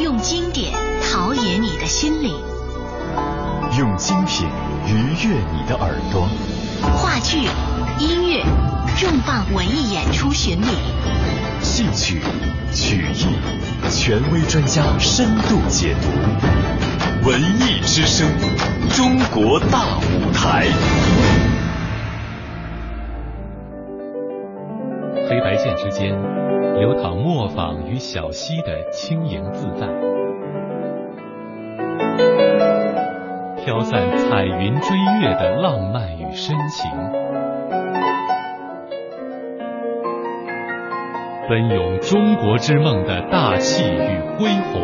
用经典陶冶你的心灵，用精品愉悦你的耳朵。话剧、音乐、重磅文艺演出巡礼，戏曲、曲艺，权威专家深度解读。文艺之声，中国大舞台。黑白线之间，流淌磨坊与小溪的轻盈自在，飘散彩云追月的浪漫与深情，奔涌中国之梦的大气与恢宏。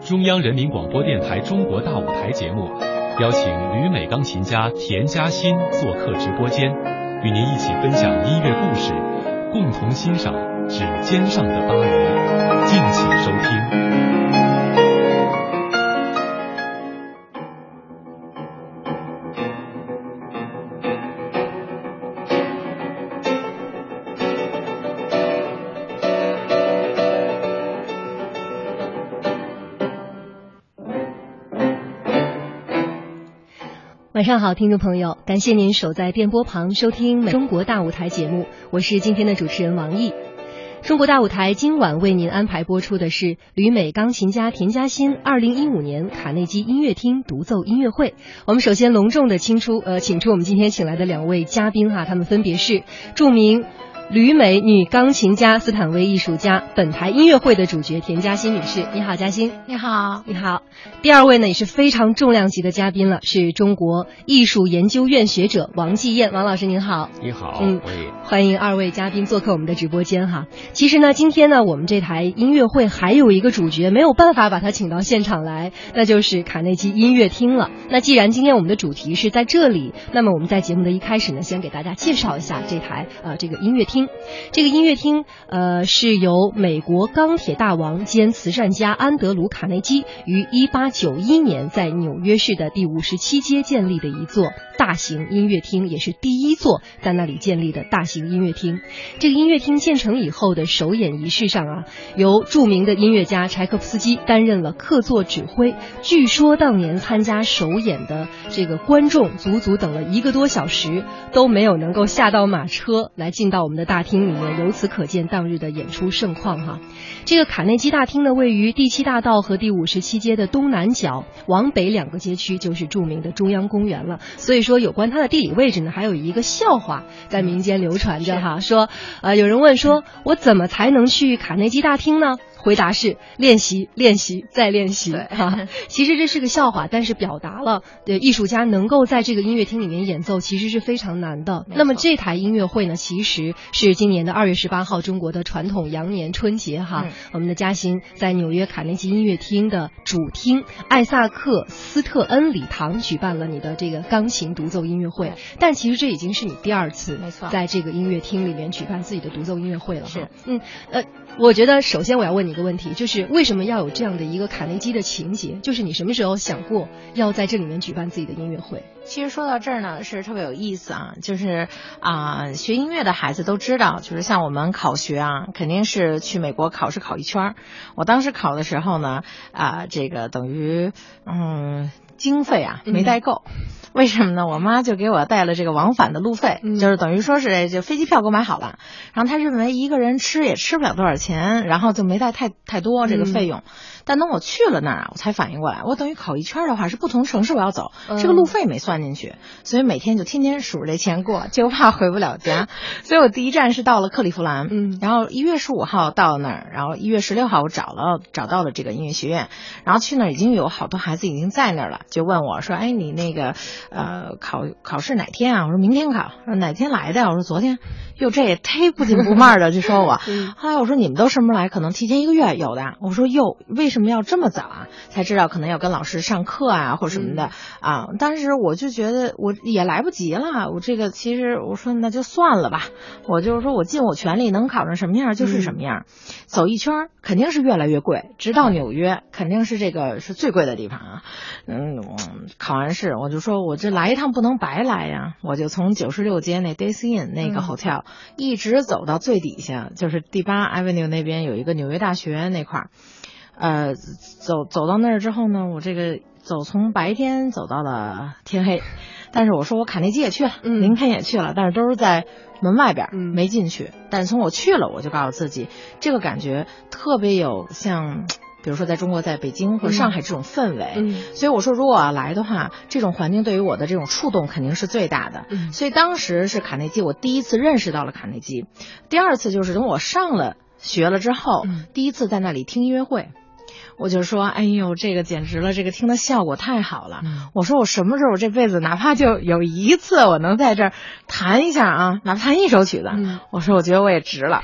中央人民广播电台《中国大舞台》节目邀请旅美钢琴家田嘉欣做客直播间。与您一起分享音乐故事，共同欣赏指尖上的巴黎，敬请收听。晚上好，听众朋友，感谢您守在电波旁收听《中国大舞台》节目，我是今天的主持人王毅。中国大舞台今晚为您安排播出的是旅美钢琴家田嘉欣二零一五年卡内基音乐厅独奏音乐会。我们首先隆重的请出，呃，请出我们今天请来的两位嘉宾哈，他们分别是著名。旅美女钢琴家、斯坦威艺术家，本台音乐会的主角田嘉欣女士，你好，嘉欣，你好，你好。第二位呢也是非常重量级的嘉宾了，是中国艺术研究院学者王继燕，王老师您好，你好，嗯，欢迎二位嘉宾做客我们的直播间哈。其实呢，今天呢，我们这台音乐会还有一个主角没有办法把他请到现场来，那就是卡内基音乐厅了。那既然今天我们的主题是在这里，那么我们在节目的一开始呢，先给大家介绍一下这台呃这个音乐厅。这个音乐厅，呃，是由美国钢铁大王兼慈善家安德鲁·卡内基于1891年在纽约市的第五十七街建立的一座大型音乐厅，也是第一座在那里建立的大型音乐厅。这个音乐厅建成以后的首演仪式上啊，由著名的音乐家柴可夫斯基担任了客座指挥。据说当年参加首演的这个观众，足足等了一个多小时，都没有能够下到马车来进到我们的大厅。里面由此可见当日的演出盛况哈。这个卡内基大厅呢，位于第七大道和第五十七街的东南角，往北两个街区就是著名的中央公园了。所以说，有关它的地理位置呢，还有一个笑话在民间流传着哈，说呃，有人问说，我怎么才能去卡内基大厅呢？回答是练习，练习，再练习。哈，其实这是个笑话，但是表达了对艺术家能够在这个音乐厅里面演奏，其实是非常难的。那么这台音乐会呢，其实是今年的二月十八号，中国的传统羊年春节哈，我们的嘉欣在纽约卡内基音乐厅的主厅艾萨克斯特恩礼堂举办了你的这个钢琴独奏音乐会。但其实这已经是你第二次没错，在这个音乐厅里面举办自己的独奏音乐会了。是，嗯，呃，我觉得首先我要问你。一个问题就是为什么要有这样的一个卡内基的情节？就是你什么时候想过要在这里面举办自己的音乐会？其实说到这儿呢，是特别有意思啊。就是啊，学音乐的孩子都知道，就是像我们考学啊，肯定是去美国考试考一圈儿。我当时考的时候呢，啊，这个等于嗯，经费啊没带够。为什么呢？我妈就给我带了这个往返的路费，就是等于说是就飞机票给我买好了。然后她认为一个人吃也吃不了多少钱，然后就没带太太多这个费用。但等我去了那儿啊，我才反应过来，我等于考一圈的话是不同城市我要走，这个路费没算进去，所以每天就天天数着这钱过，就怕回不了家。所以我第一站是到了克利夫兰，嗯，然后一月十五号到那儿，然后一月十六号我找了找到了这个音乐学院，然后去那儿已经有好多孩子已经在那儿了，就问我说：“哎，你那个呃考考试哪天啊？”我说明天考。说哪天来的？我说昨天。哟，这也忒不紧不慢的就说我。后来我说你们都什么时候来？可能提前一个月有的。我说哟，为什么要这么早啊？才知道可能要跟老师上课啊，或者什么的啊。当时我就觉得我也来不及了。我这个其实我说那就算了吧。我就是说我尽我全力，能考成什么样就是什么样。走一圈肯定是越来越贵，直到纽约肯定是这个是最贵的地方啊。嗯，嗯考完试，我就说我这来一趟不能白来呀，我就从九十六街那 Days Inn 那个嗯 hotel、一直走到最底下，就是第八 Avenue 那边有一个纽约大学那块儿，呃，走走到那儿之后呢，我这个走从白天走到了天黑，但是我说我卡内基也去了，嗯林肯也去了，但是都是在门外边，嗯没进去。但是从我去了，我就告诉自己，这个感觉特别有像，比如说在中国，在北京或者上海这种氛围。嗯所以我说，如果要来的话，这种环境对于我的这种触动肯定是最大的。嗯所以当时是卡内基，我第一次认识到了卡内基。第二次就是等我上了学了之后，嗯第一次在那里听音乐会。我就说，哎呦，这个简直了，这个听的效果太好了。嗯我说我什么时候我这辈子哪怕就有一次我能在这儿弹一下啊，哪怕弹一首曲子，嗯我说我觉得我也值了。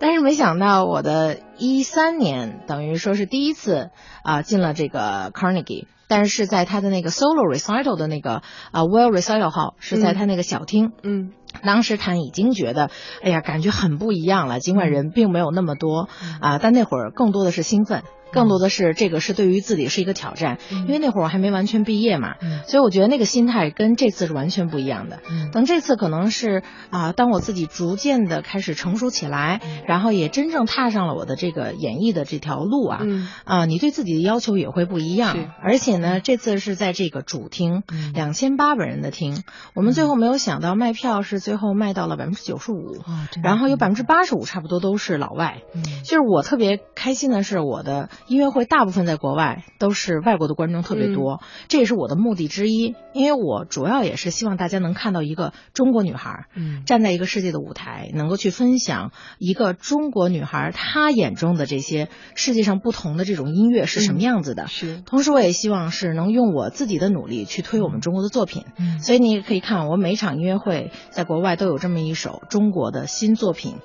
但是没想到我的一三年等于说是第一次啊、进了这个 Carnegie。但是是在他的那个 solo recital 的那个啊、well recital hall 是在他那个小厅，嗯当时弹已经觉得，哎呀，感觉很不一样了。尽管人并没有那么多嗯啊、但那会儿更多的是兴奋，更多的是这个是对于自己是一个挑战，嗯。因为那会儿我还没完全毕业嘛，嗯。所以我觉得那个心态跟这次是完全不一样的。嗯。等这次可能是啊、当我自己逐渐的开始成熟起来，嗯。然后也真正踏上了我的这个演艺的这条路啊，嗯。啊、你对自己的要求也会不一样。而且呢，这次是在这个主厅，嗯。两千八百人的厅，我们最后没有想到卖票是最后卖到了百分之九十五，然后有百分之八十五差不多都是老外。嗯。就是我特别开心的是，我的音乐会大部分在国外都是外国的观众特别多，这也是我的目的之一。因为我主要也是希望大家能看到一个中国女孩嗯站在一个世界的舞台，能够去分享一个中国女孩她眼中的这些世界上不同的这种音乐是什么样子的。是同时，我也希望是能用我自己的努力去推我们中国的作品。嗯所以你也可以看，我每场音乐会在国外都有这么一首中国的新作品，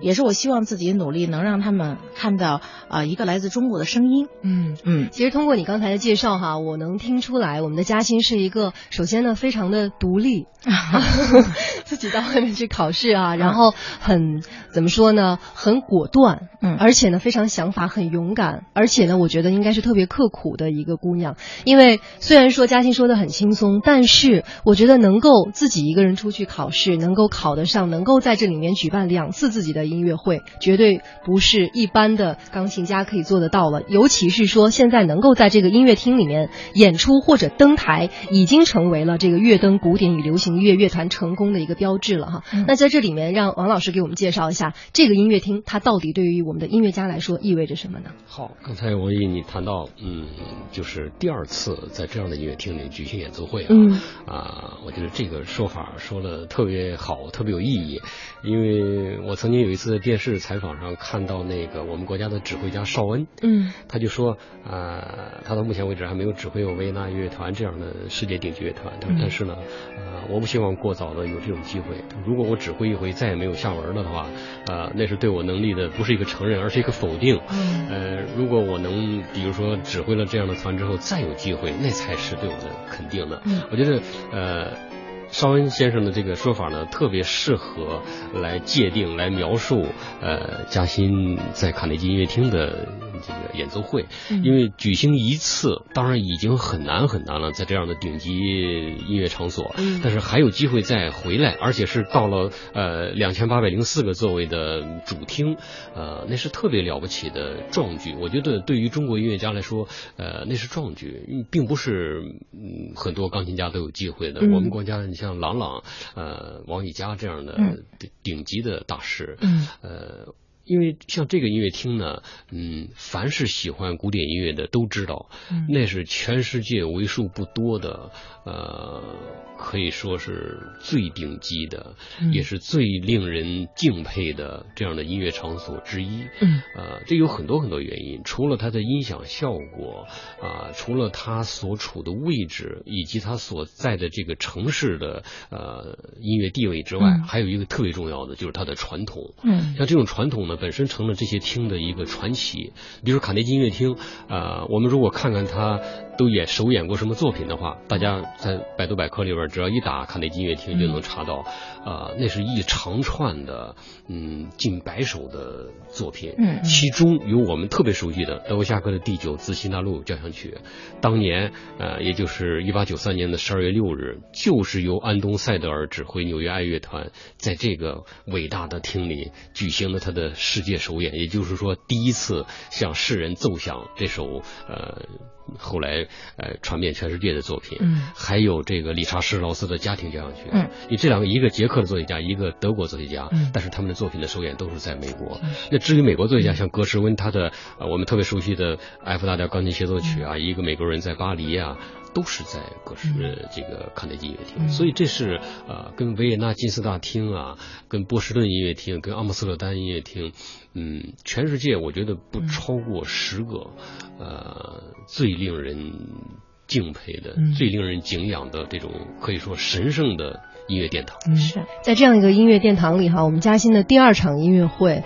也是我希望自己努力能让他们看到啊、呃一个来自中国的声音。嗯。嗯其实通过你刚才的介绍哈，我能听出来，我们的嘉欣是一个首先呢非常的独立，自己到外面去考试啊，然后很怎么说呢，很果断，嗯而且呢非常想法很勇敢，而且呢我觉得应该是特别刻苦的一个姑娘。因为虽然说嘉欣说的很轻松，但是我觉得能够自己一个人出去考试，能够考得上，能够在这里面举办两次自己的音乐会，绝对不是一般的钢琴家可以做得到了。尤其是说现在能够在这个音乐厅里面演出或者登台，已经成为了这个乐登古典与流行乐乐团成功的一个标志了哈。嗯那在这里面，让王老师给我们介绍一下这个音乐厅，它到底对于我们的音乐家来说意味着什么呢？好，刚才王毅你谈到，嗯，就是第二次在这样的音乐厅里举行演奏会啊，嗯啊，我觉得这个说法说的特别好，特别有意义，因为我曾经有一次在电视采访上看到那个我们国家的指挥家邵恩，嗯他就说，呃，他到目前为止还没有指挥过维也纳乐团这样的世界顶级乐团，但是呢，呃，我不希望过早的有这种机会。如果我指挥一回再也没有下文了的话，呃，那是对我能力的不是一个承认，而是一个否定。嗯呃，如果我能，比如说指挥了这样的团之后再有机会，那才是对我的肯定的。嗯我觉得，呃。邵恩先生的这个说法呢，特别适合来界定、来描述，呃，嘉欣在卡内基音乐厅的这个演奏会，嗯因为举行一次，当然已经很难很难了，在这样的顶级音乐场所，嗯但是还有机会再回来，而且是到了呃两千八百零四个座位的主厅，呃，那是特别了不起的壮举。我觉得对于中国音乐家来说，呃，那是壮举，嗯并不是嗯很多钢琴家都有机会的。嗯我们国家，你像郎朗、呃王羽佳这样的嗯顶顶级的大师，嗯呃。因为像这个音乐厅呢，嗯，凡是喜欢古典音乐的都知道，嗯。那是全世界为数不多的，呃，可以说是最顶级的，嗯。也是最令人敬佩的这样的音乐场所之一。嗯。呃，这有很多很多原因，除了它的音响效果啊、除了它所处的位置以及它所在的这个城市的呃音乐地位之外，嗯。还有一个特别重要的就是它的传统。嗯。像这种传统呢，本身成了这些厅的一个传奇。比如卡内基音乐厅，啊，我们如果看看它都演首演过什么作品的话，大家在百度百科里边只要一打卡内基音乐厅就能查到，啊、那是一长串的，嗯，近百首的作品，嗯嗯其中有我们特别熟悉的德沃夏克的第九自新大陆交响曲，当年呃，也就是一八九三年的十二月六日，就是由安东塞德尔指挥纽约爱乐团在这个伟大的厅里举行了他的世界首演，也就是说第一次向世人奏响这首呃。后来，呃，传遍全世界的作品，嗯还有这个理查施劳斯的家庭交响曲，嗯，你这两个，一个捷克的作曲家，一个德国作曲家，嗯但是他们的作品的首演都是在美国。那至于美国作曲家，像格什温，他的呃我们特别熟悉的 F 大调钢琴协奏曲啊，一个美国人在巴黎啊。都是在格什呃这个卡内基音乐厅，所以这是呃跟维也纳金斯大厅啊，跟波士顿音乐厅，跟阿姆斯特丹音乐厅，嗯，全世界我觉得不超过十个，呃，最令人敬佩的、嗯最令人敬仰的这种可以说神圣的音乐殿堂。嗯是在这样一个音乐殿堂里哈，我们嘉兴的第二场音乐会，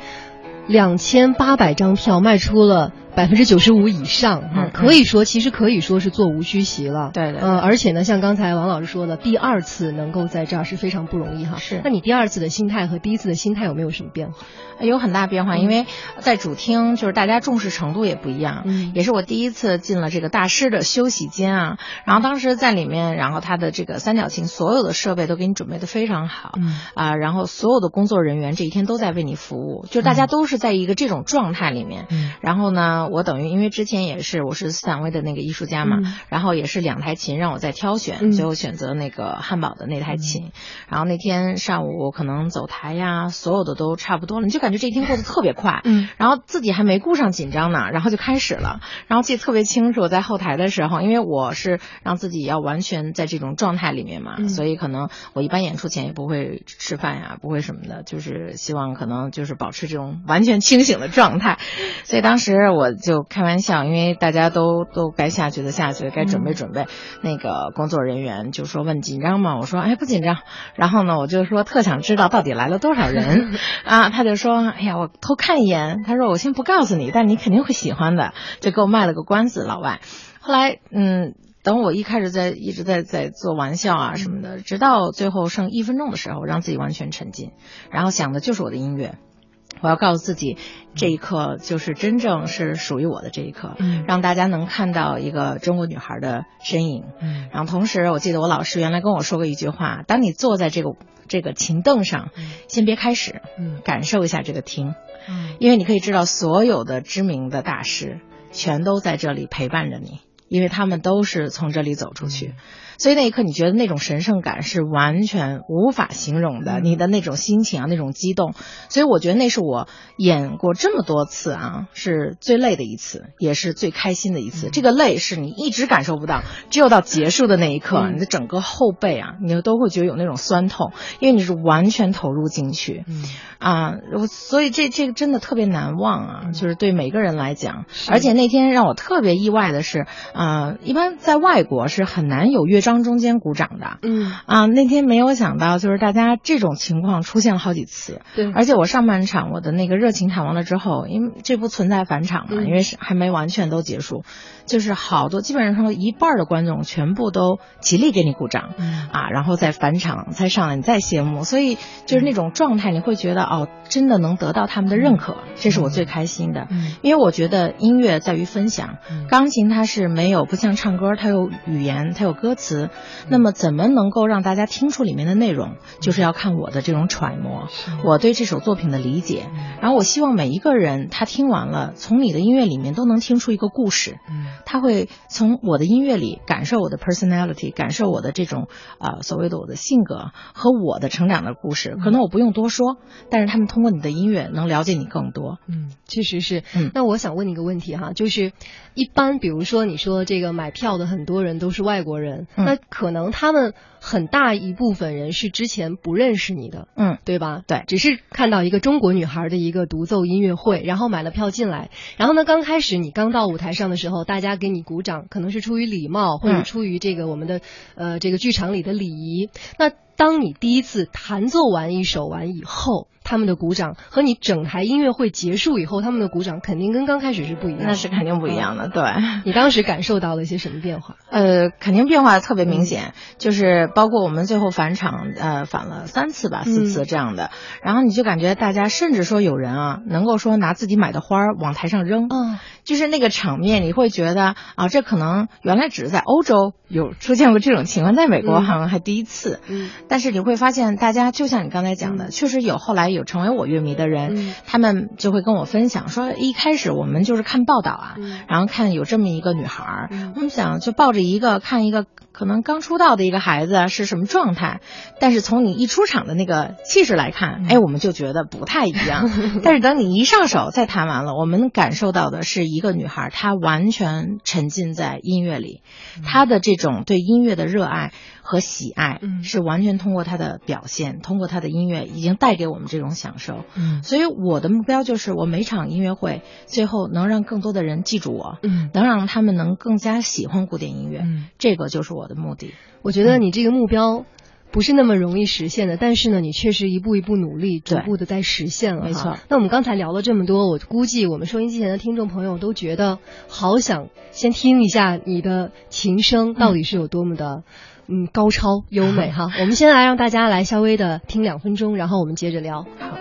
两千八百张票卖出了。百分之九十五以上哈、嗯。嗯可以说其实可以说是座无虚席了。对对。对呃，而且呢，像刚才王老师说的，第二次能够在这儿是非常不容易哈。是。那你第二次的心态和第一次的心态有没有什么变化？有很大变化，嗯。因为在主厅就是大家重视程度也不一样，嗯。也是我第一次进了这个大师的休息间啊，然后当时在里面，然后他的这个三角琴所有的设备都给你准备的非常好，嗯。啊，然后所有的工作人员这一天都在为你服务，就大家都是在一个这种状态里面，嗯。然后呢，我等于因为之前也是我是斯坦威的那个艺术家嘛，嗯然后也是两台琴让我在挑选，嗯最后选择那个汉堡的那台琴。然后那天上午可能走台呀，所有的都差不多了，你就感觉这一天过得特别快，嗯，然后自己还没顾上紧张呢，然后就开始了。然后记得特别清楚，在后台的时候，因为我是让自己要完全在这种状态里面嘛，嗯所以可能我一般演出前也不会吃饭呀，不会什么的，就是希望可能就是保持这种完全清醒的状态。所以当时我就开玩笑，因为大家都都该下去的下去，该准备准备。那个工作人员就说问紧张吗？我说哎不紧张。然后呢，我就说特想知道到底来了多少人 啊？他就说哎呀，我偷看一眼。他说我先不告诉你，但你肯定会喜欢的，就给我卖了个关子，老外。后来嗯。等我一开始在一直在在做玩笑啊什么的，直到最后剩一分钟的时候，让自己完全沉浸，然后想的就是我的音乐。我要告诉自己，这一刻就是真正是属于我的这一刻，嗯。让大家能看到一个中国女孩的身影。嗯。然后同时，我记得我老师原来跟我说过一句话：当你坐在这个这个琴凳上，先别开始，嗯。感受一下这个厅，嗯。因为你可以知道所有的知名的大师全都在这里陪伴着你，因为他们都是从这里走出去。所以那一刻，你觉得那种神圣感是完全无法形容的，你的那种心情啊，那种激动。所以我觉得那是我演过这么多次啊，是最累的一次，也是最开心的一次。这个累是你一直感受不到，只有到结束的那一刻，你的整个后背啊，你都会觉得有那种酸痛，因为你是完全投入进去。嗯啊，我所以这这个真的特别难忘啊，就是对每个人来讲。而且那天让我特别意外的是，啊，一般在外国是很难有乐章中间鼓掌的。嗯啊，那天没有想到，就是大家这种情况出现了好几次。对而且我上半场我的那个热情弹完了之后，因为这不存在返场嘛，嗯因为是还没完全都结束，就是好多基本上一半的观众全部都起立给你鼓掌。嗯啊，然后再返场，再上来，你再谢幕，所以就是那种状态，你会觉得哦，真的能得到他们的认可，这是我最开心的。嗯因为我觉得音乐在于分享，嗯钢琴它是没有不像唱歌，它有语言，它有歌词，那么怎么能够让大家听出里面的内容，就是要看我的这种揣摩，我对这首作品的理解，然后我希望每一个人他听完了，从你的音乐里面都能听出一个故事，嗯。他会从我的音乐里感受我的 personality，感受我的这种呃所谓的我的性格和我的成长的故事。可能我不用多说，但是他们通过你的音乐能了解你更多。嗯，确实是。嗯。那我想问你一个问题哈，就是一般比如说你说这个买票的很多人都是外国人，嗯那可能他们很大一部分人是之前不认识你的，嗯，对吧？对只是看到一个中国女孩的一个独奏音乐会，然后买了票进来，然后呢，刚开始你刚到舞台上的时候，大家给你鼓掌，可能是出于礼貌，或者嗯出于这个我们的呃这个剧场里的礼仪。那当你第一次弹奏完一首完以后，他们的鼓掌和你整台音乐会结束以后他们的鼓掌，肯定跟刚开始是不一样的。那是肯定不一样的，对。你当时感受到了一些什么变化？呃，肯定变化特别明显，就是包括我们最后返场，呃，返了三次吧，四次这样的，然后你就感觉大家甚至说有人啊，能够说拿自己买的花儿往台上扔，嗯，就是那个场面，你会觉得啊，这可能原来只是在欧洲有出现过这种情况，在美国好像还第一次，嗯，但是你会发现，大家就像你刚才讲的，确实有后来有成为我乐迷的人，嗯。他们就会跟我分享说，一开始我们就是看报道啊，嗯。然后看有这么一个女孩我们想就抱着一个看一个可能刚出道的一个孩子是什么状态，但是从你一出场的那个气势来看，嗯。哎，我们就觉得不太一样。但是等你一上手再弹完了，我们感受到的是一个女孩，她完全沉浸在音乐里，嗯。她的这种对音乐的热爱和喜爱，嗯是完全通过他的表现，通过他的音乐已经带给我们这种享受。嗯所以我的目标就是，我每场音乐会最后能让更多的人记住我，嗯能让他们能更加喜欢古典音乐，嗯，这个就是我的目的。我觉得你这个目标。不是那么容易实现的，但是呢，你确实一步一步努力，逐步的在实现了。没错那我们刚才聊了这么多，我估计我们收音机前的听众朋友都觉得好想先听一下你的琴声到底是有多么的嗯高超优美哈。我们先来让大家来稍微的听两分钟，然后我们接着聊。好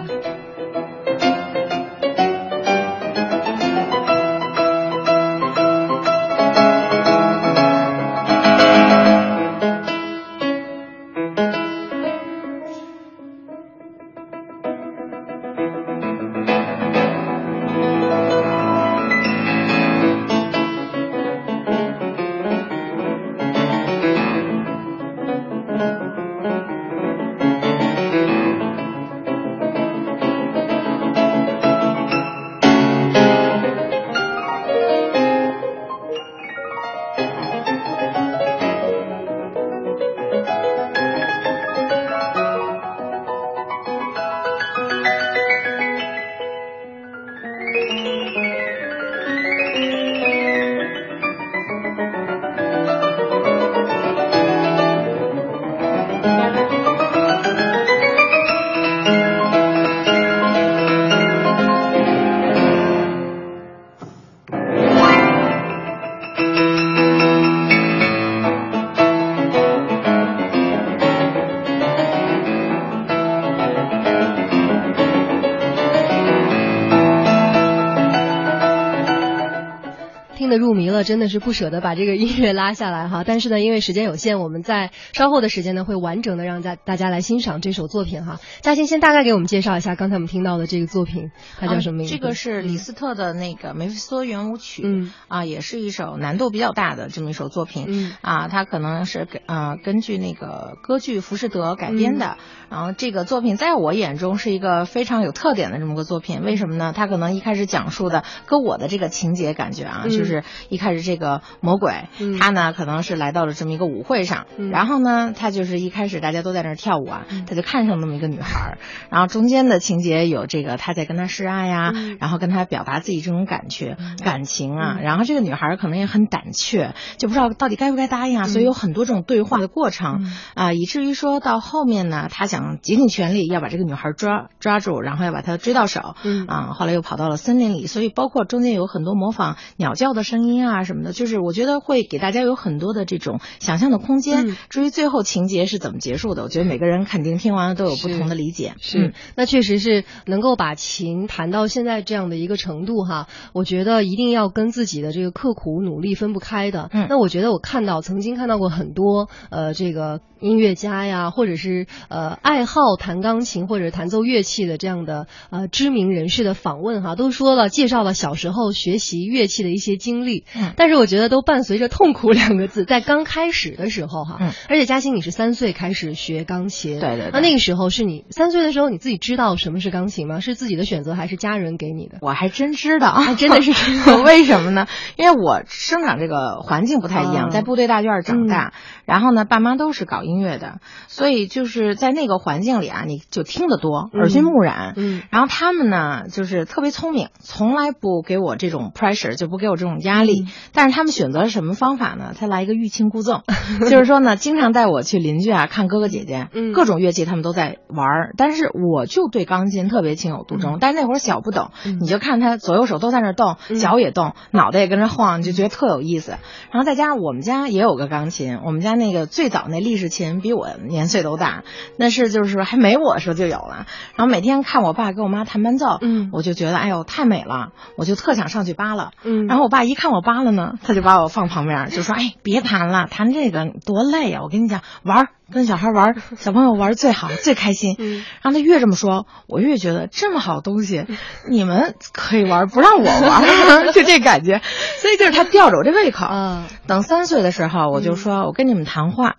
真的是不舍得把这个音乐拉下来哈。但是呢，因为时间有限，我们在稍后的时间呢，会完整的让大大家来欣赏这首作品哈。嘉欣先大概给我们介绍一下刚才我们听到的这个作品，它叫什么名字？啊这个是李斯特的那个梅菲斯托圆舞曲，嗯啊，也是一首难度比较大的这么一首作品，嗯啊，它可能是根啊根据那个歌剧《浮士德》改编嗯的，然后这个作品在我眼中是一个非常有特点的这么个作品，为什么呢？它可能一开始讲述的跟我的这个情节感觉啊，嗯就是一开始这个魔鬼，嗯他呢可能是来到了这么一个舞会上，嗯然后呢，他就是一开始大家都在那儿跳舞啊，嗯他就看上那么一个女孩儿，然后中间的情节有这个他在跟她示爱呀、嗯然后跟她表达自己这种感觉、感情啊，嗯然后这个女孩可能也很胆怯，就不知道到底该不该答应啊，所以有很多这种对话的过程嗯啊、以至于说到后面呢，他想竭尽全力要把这个女孩抓抓住，然后要把她追到手，嗯啊，后来又跑到了森林里，所以包括中间有很多模仿鸟叫的声音啊什么的，就是我觉得会给大家有很多的这种想象的空间。嗯至于最后情节是怎么结束的，我觉得每个人肯定听完了都有不同的理解。是嗯，那确实是能够把琴弹到现在这样的一个程度哈，我觉得一定要跟自己的这个刻苦努力分不开的。嗯那我觉得我看到曾经看到过很多呃这个音乐家呀，或者是呃爱好弹钢琴或者弹奏乐器的这样的呃知名人士的访问哈，都说了介绍了小时候学习乐器的一些经历，嗯但是我觉得都伴随着痛苦两个字，在刚开始的时候哈，嗯。而且嘉欣你是三岁开始学钢琴，对对对。那那个时候是你三岁的时候，你自己知道什么是钢琴吗？是自己的选择还是家人给你的？我还真知道，还 真的是知道。为什么呢？因为我生长这个环境不太一样，啊。在部队大院长大，然后呢，爸妈都是搞音乐的，所以就是在那个环境里啊，你就听得多，嗯。耳濡目染。嗯。然后他们呢，就是特别聪明，从来不给我这种 pressure，就不给我这种种压力。但是他们选择了什么方法呢？他来一个欲擒故纵，就是说呢，经常带我去邻居啊 看哥哥姐姐，嗯各种乐器他们都在玩儿，但是我就对钢琴特别情有独钟。但是那会儿小不懂，你就看他左右手都在那儿动，脚也动，脑袋也跟着晃，就觉得特有意思。然后再加上我们家也有个钢琴，我们家那个最早那立式琴比我年岁都大，那是就是还没我的时候就有了。然后每天看我爸跟我妈弹伴奏，嗯我就觉得哎呦太美了，我就特想上去扒拉。嗯然后我爸一看我扒拉呢，他就把我放旁边，就说：“哎，别弹了，弹这个多累呀、我跟你讲，玩儿跟小孩玩儿，小朋友玩儿最好，最开心。”嗯然后他越这么说，我越觉得这么好东西，你们可以玩儿，不让我玩儿，就这感觉。所以就是他吊着我这胃口。啊，等三岁的时候，我就说：“我跟你们谈话。”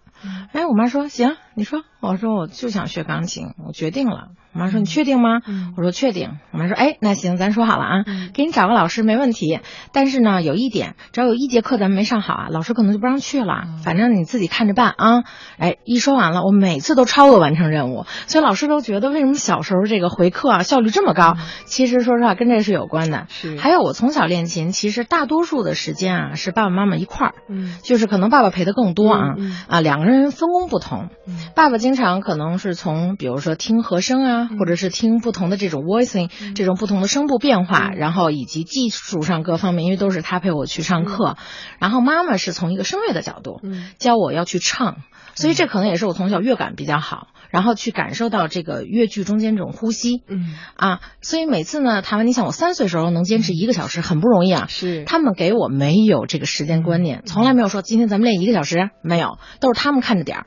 哎，我妈说：“行，你说。”我说：“我就想学钢琴，我决定了。”我妈说：“你确定吗？”嗯我说：“确定。”我妈说：“哎，那行，咱说好了啊，嗯给你找个老师没问题。但是呢，有一点，只要有一节课咱们没上好啊，老师可能就不让去了。反正你自己看着办啊。”哎，一说完了，我每次都超额完成任务，所以老师都觉得为什么小时候这个回课啊效率这么高？其实说实话，跟这是有关的。是还有我从小练琴，其实大多数的时间啊是爸爸妈妈一块儿。嗯就是可能爸爸陪的更多啊，啊，两个人分工不同。嗯。爸爸经常可能是从比如说听和声啊，嗯。或者是听不同的这种 voicing，、这种不同的声部变化，然后以及技术上各方面，因为都是他陪我去上课。然后妈妈是从一个声乐的角度，嗯。教我要去唱，所以这可能也是我从小乐感比较好，然后去感受到这个越剧中间这种呼吸。嗯啊，所以每次呢，弹完，你想我三岁时候能坚持一个小时，很不容易啊。是他们给我没有这个时间观念，从来没有说今天咱们练一个小时，没有，都是他们看着点儿。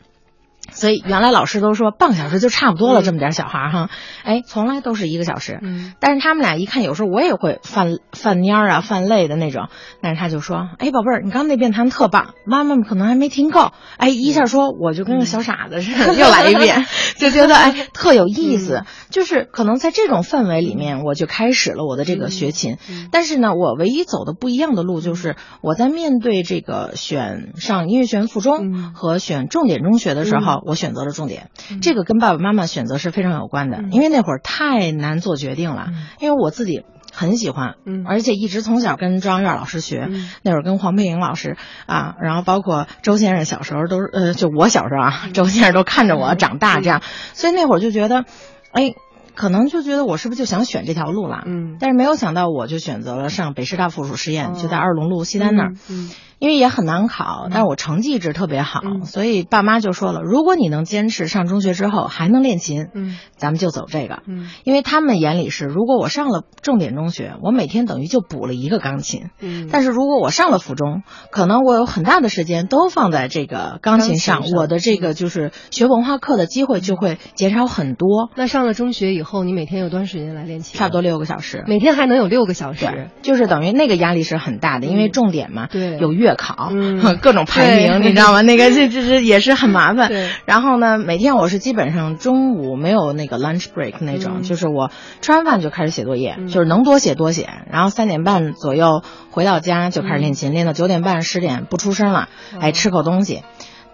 所以原来老师都说半个小时就差不多了，这么点儿小孩儿哈，哎，从来都是一个小时。嗯。但是他们俩一看，有时候我也会犯犯蔫儿啊、犯累的那种，但是他就说：“哎，宝贝儿，你刚那遍弹特棒，妈妈可能还没听够。”哎，一下说我就跟个小傻子似的，又来一遍，就觉得哎特有意思。就是可能在这种氛围里面，我就开始了我的这个学琴。但是呢，我唯一走的不一样的路就是我在面对这个选上音乐学院附中嗯。和选重点中学的时候，我选择了重点。这个跟爸爸妈妈选择是非常有关的，因为那会儿太难做决定了，因为我自己。很喜欢，嗯而且一直从小跟中央院老师学，嗯那会儿跟黄佩莹老师啊，然后包括周先生小时候都是，呃，就我小时候啊，周先生都看着我长大这样，所以那会儿就觉得，哎，可能就觉得我是不是就想选这条路了？嗯但是没有想到，我就选择了上北师大附属实验，就在二龙路西单那儿。嗯因为也很难考，但是我成绩一直特别好，嗯所以爸妈就说了，如果你能坚持上中学之后还能练琴，嗯咱们就走这个。嗯因为他们眼里是，如果我上了重点中学，我每天等于就补了一个钢琴。嗯但是如果我上了附中，可能我有很大的时间都放在这个钢琴上，琴上我的这个就是学文化课的机会就会减少很多，那上了中学以后，你每天有多长时间来练琴？差不多六个小时。每天还能有六个小时对。，就是等于那个压力是很大的，因为重点嘛，对有月考，嗯 各种排名，你知道吗？那个 这这这也是很麻烦。然后呢，每天我是基本上中午没有那个 lunch break 那种，嗯就是我吃完饭就开始写作业，嗯就是能多写多写，然后三点半左右回到家就开始练琴，练到九点半十点不出声了，哎，吃口东西。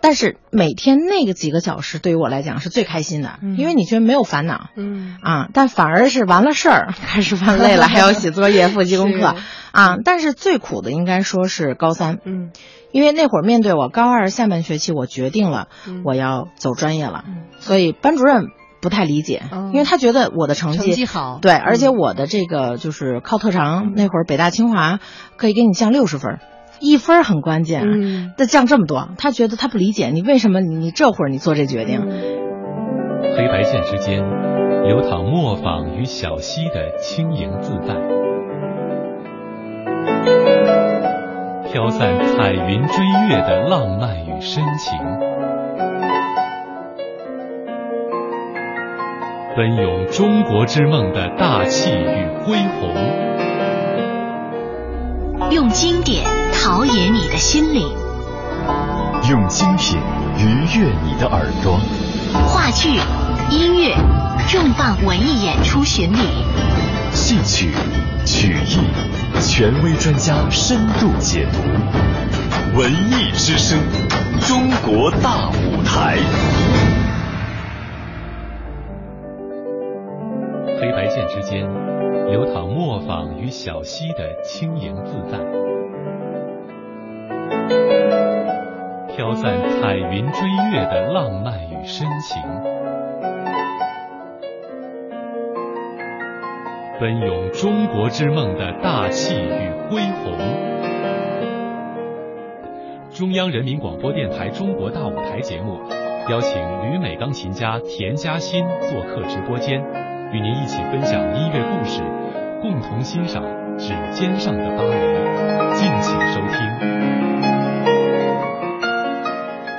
但是每天那个几个小时对于我来讲是最开心的，嗯。因为你觉得没有烦恼，嗯。啊，但反而是完了事儿，开始犯累了，还要写作业、复习功课。啊。但是最苦的应该说是高三，嗯。因为那会儿面对我高二下半学期，我决定了嗯。我要走专业了，嗯。所以班主任不太理解，哦。因为他觉得我的成绩成绩好。对，嗯而且我的这个就是靠特长，那会儿北大清华可以给你降六十分儿，一分很关键啊。嗯那降这么多，他觉得他不理解你为什么你你这会儿你做这决定，黑白线之间流淌磨坊与小溪的轻盈自在，飘散彩云追月的浪漫与深情，奔涌中国之梦的大气与恢宏。用经典陶冶你的心灵，用精品愉悦你的耳朵。话剧、音乐、重磅文艺演出巡礼，戏曲、曲艺，权威专家深度解读。文艺之声，中国大舞台。黑白键之间，流淌磨坊与小溪的轻盈自在，飘散彩云追月的浪漫与深情，奔涌中国之梦的大气与恢宏。中央人民广播电台中国大舞台节目。邀请旅美钢琴家田嘉欣做客直播间，与您一起分享音乐故事，共同欣赏指尖上的芭蕾。敬请收听。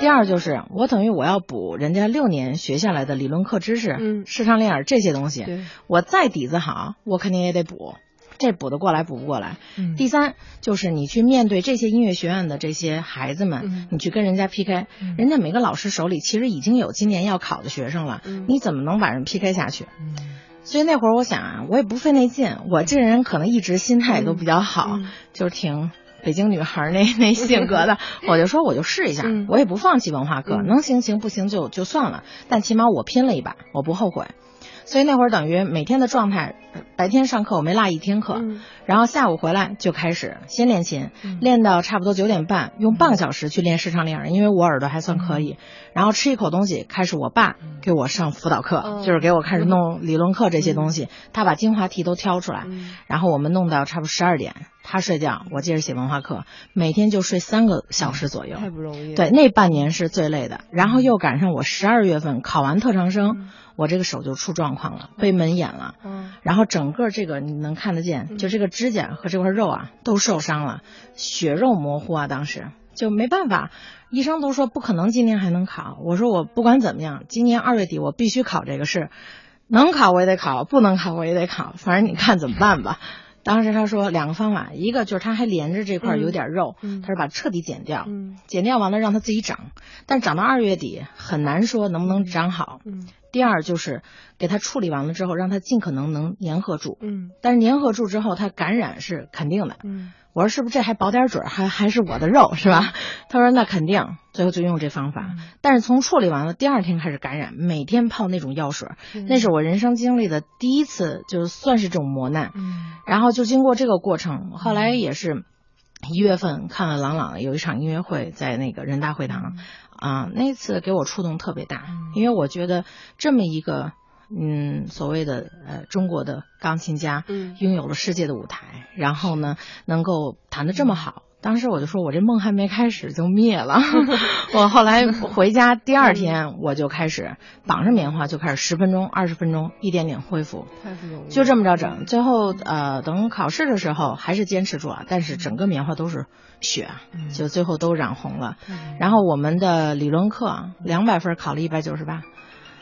第二就是我等于我要补人家六年学下来的理论课知识，嗯。视唱练耳这些东西，我再底子好，我肯定也得补。这补得过来，补不过来。嗯。第三就是你去面对这些音乐学院的这些孩子们，嗯。你去跟人家 PK，、嗯。人家每个老师手里其实已经有今年要考的学生了，嗯。你怎么能把人 PK 下去？嗯。所以那会儿我想啊，我也不费那劲，我这人可能一直心态都比较好，嗯。就是挺北京女孩儿那 那性格的，我就说我就试一下，嗯。我也不放弃文化课，嗯。能行行不行就就算了，但起码我拼了一把，我不后悔。所以那会儿等于每天的状态，呃白天上课我没落一天课，嗯。然后下午回来就开始先练琴，嗯。练到差不多九点半，用半个小时去练视唱练耳，因为我耳朵还算可以。然后吃一口东西，开始我爸给我上辅导课，哦。就是给我开始弄理论课这些东西，他把精华题都挑出来，嗯。然后我们弄到差不多十二点，他睡觉，我接着写文化课，每天就睡三个小时左右。太不容易了。对，那半年是最累的，然后又赶上我十二月份考完特长生，我这个手就出状况了，被门眼了。嗯然后整个这个你能看得见，就这个指甲和这块肉啊都受伤了，血肉模糊啊，当时就没办法，医生都说不可能今年还能考。我说我不管怎么样，今年二月底我必须考这个试，能考我也得考，不能考我也得考，反正你看怎么办吧。当时他说两个方法，一个就是他还连着这块有点肉，嗯他说把彻底剪掉，嗯剪掉完了让它自己长，但长到二月底很难说能不能长好。嗯第二就是给它处理完了之后，让它尽可能能粘合住。嗯但是粘合住之后，它感染是肯定的。嗯我说是不是这还保点准儿，还还是我的肉是吧？他说那肯定，最后就用这方法。但是从处理完了第二天开始感染，每天泡那种药水儿，那是我人生经历的第一次，就是算是这种磨难。嗯然后就经过这个过程，后来也是一月份看了朗朗有一场音乐会，在那个人大会堂，啊，那次给我触动特别大，因为我觉得这么一个嗯所谓的呃中国的钢琴家，嗯拥有了世界的舞台，然后呢能够弹得这么好。当时我就说，我这梦还没开始就灭了。我后来回家第二天，我就开始绑上棉花，就开始十分钟、二十分钟，一点点恢复。太不容易了。就这么着整，最后呃，等考试的时候还是坚持住了，但是整个棉花都是血啊，就最后都染红了。然后我们的理论课两百分考了一百九十八，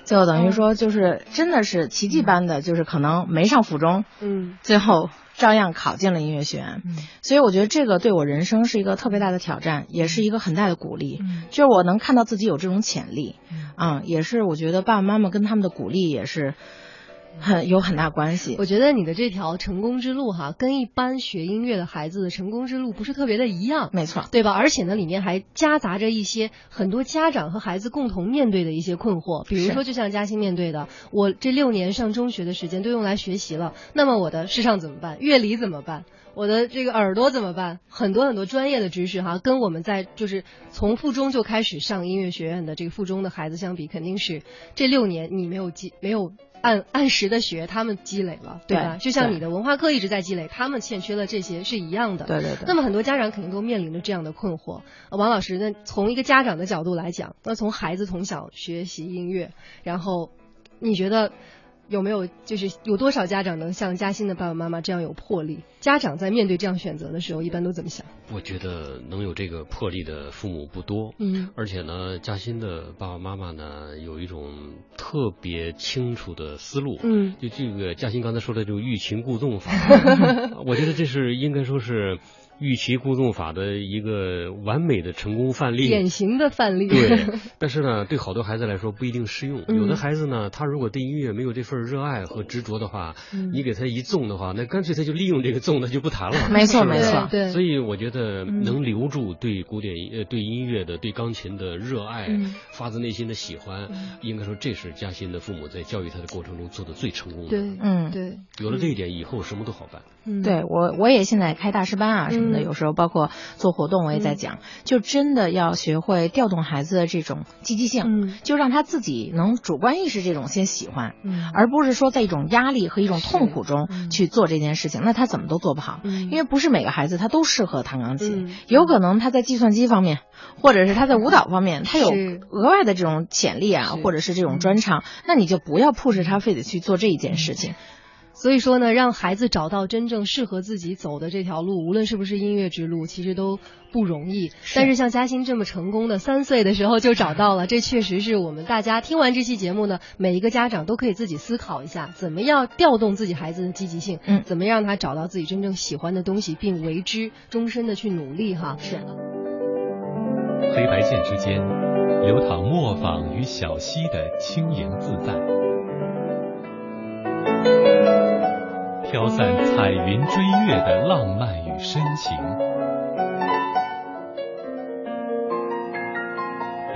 就等于说就是真的是奇迹般的，就是可能没上附中，嗯。最后照样考进了音乐学院。所以我觉得这个对我人生是一个特别大的挑战，也是一个很大的鼓励。就是我能看到自己有这种潜力，啊、也是我觉得爸爸妈妈跟他们的鼓励也是很有很大关系。我觉得你的这条成功之路哈，跟一般学音乐的孩子的成功之路不是特别的一样，没错，对吧？而且呢，里面还夹杂着一些很多家长和孩子共同面对的一些困惑，比如说，就像嘉欣面对的，我这六年上中学的时间都用来学习了，那么我的视唱怎么办？乐理怎么办？我的这个耳朵怎么办？很多很多专业的知识哈，跟我们在就是从附中就开始上音乐学院的这个附中的孩子相比，肯定是这六年你没有积没有按按时的学，他们积累了，对吧？对就像你的文化课一直在积累，他们欠缺了这些是一样的。对对对。那么很多家长肯定都面临着这样的困惑。呃王老师，那从一个家长的角度来讲，那从孩子从小学习音乐，然后你觉得有没有就是有多少家长能像嘉欣的爸爸妈妈这样有魄力？家长在面对这样选择的时候，一般都怎么想？我觉得能有这个魄力的父母不多。嗯而且呢，嘉欣的爸爸妈妈呢，有一种特别清楚的思路。嗯就这个嘉欣刚才说的这种欲擒故纵法，我觉得这是应该说是玉旗鼓纵法的一个完美的成功范例，典型的范例。对，但是呢，对好多孩子来说不一定适用。嗯有的孩子呢，他如果对音乐没有这份热爱和执着的话，嗯你给他一纵的话，那干脆他就利用这个纵，他就不弹了。没错没错对，所以我觉得嗯能留住对古典音呃对音乐的对钢琴的热爱，嗯发自内心的喜欢，应该说这是嘉欣的父母在教育他的过程中做的最成功的。对，嗯对，有了这一点，以后什么都好办。嗯，对我，我也现在开大师班啊什么有时候包括做活动，我也在讲，就真的要学会调动孩子的这种积极性，嗯。就让他自己能主观意识这种先喜欢，嗯。而不是说在一种压力和一种痛苦中嗯。去做这件事情，那他怎么都做不好，嗯。因为不是每个孩子他都适合弹钢琴，嗯。有可能他在计算机方面，或者是他在舞蹈方面，他有额外的这种潜力啊，或者是这种专长，那你就不要 push 他非得去做这一件事嗯。情。所以说呢，让孩子找到真正适合自己走的这条路，无论是不是音乐之路，其实都不容易。但是像嘉欣这么成功的，三岁的时候就找到了，这确实是我们大家听完这期节目呢，每一个家长都可以自己思考一下，怎么样调动自己孩子的积极性，嗯怎么让他找到自己真正喜欢的东西，并为之终身的去努力哈。是。黑白键之间，流淌磨坊与小溪的轻盈自在，飘散彩云追月的浪漫与深情，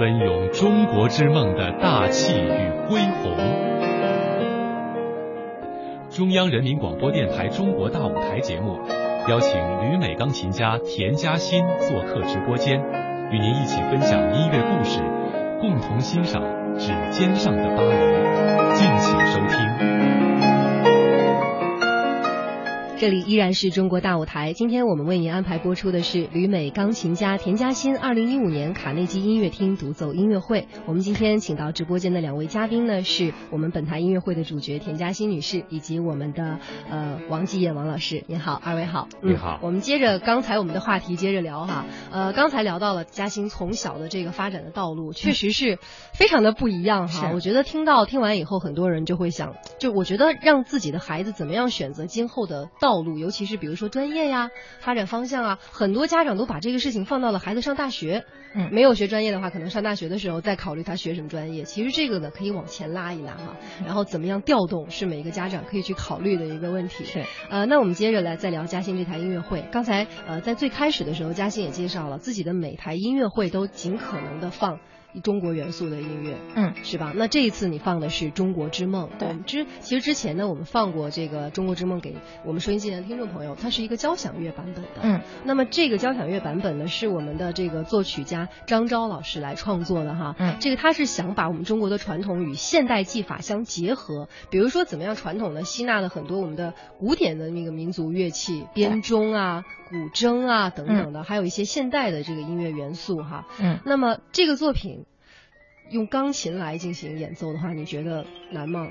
奔涌中国之梦的大气与恢宏。中央人民广播电台中国大舞台节目邀请旅美钢琴家田嘉欣做客直播间，与您一起分享音乐故事，共同欣赏指尖上的巴黎。敬请收听。这里依然是中国大舞台。今天我们为您安排播出的是旅美钢琴家田嘉欣二零一五年卡内基音乐厅独奏音乐会。我们今天请到直播间的两位嘉宾呢，是我们本台音乐会的主角田嘉欣女士，以及我们的呃王继业王老师。您好，二位好。你好嗯。我们接着刚才我们的话题接着聊哈。呃，刚才聊到了嘉欣从小的这个发展的道路，确实是非常的不一样哈。我觉得听到听完以后，很多人就会想，就我觉得让自己的孩子怎么样选择今后的道路，尤其是比如说专业呀、发展方向啊，很多家长都把这个事情放到了孩子上大学。嗯没有学专业的话，可能上大学的时候再考虑他学什么专业。其实这个呢，可以往前拉一拉哈。然后怎么样调动，是每一个家长可以去考虑的一个问题。是。呃，那我们接着来再聊嘉欣这台音乐会。刚才呃，在最开始的时候，嘉欣也介绍了自己的每台音乐会都尽可能的放中国元素的音乐，嗯，是吧？那这一次你放的是《中国之梦》。对之其实之前呢，我们放过这个《中国之梦》给我们收音机前的听众朋友，它是一个交响乐版本的。嗯，那么这个交响乐版本呢，是我们的这个作曲家张昭老师来创作的哈。嗯这个他是想把我们中国的传统与现代技法相结合，比如说怎么样传统的吸纳了很多我们的古典的那个民族乐器，编钟啊、古筝啊等等的，还有一些现代的这个音乐元素哈。嗯，那么这个作品用钢琴来进行演奏的话，你觉得难吗？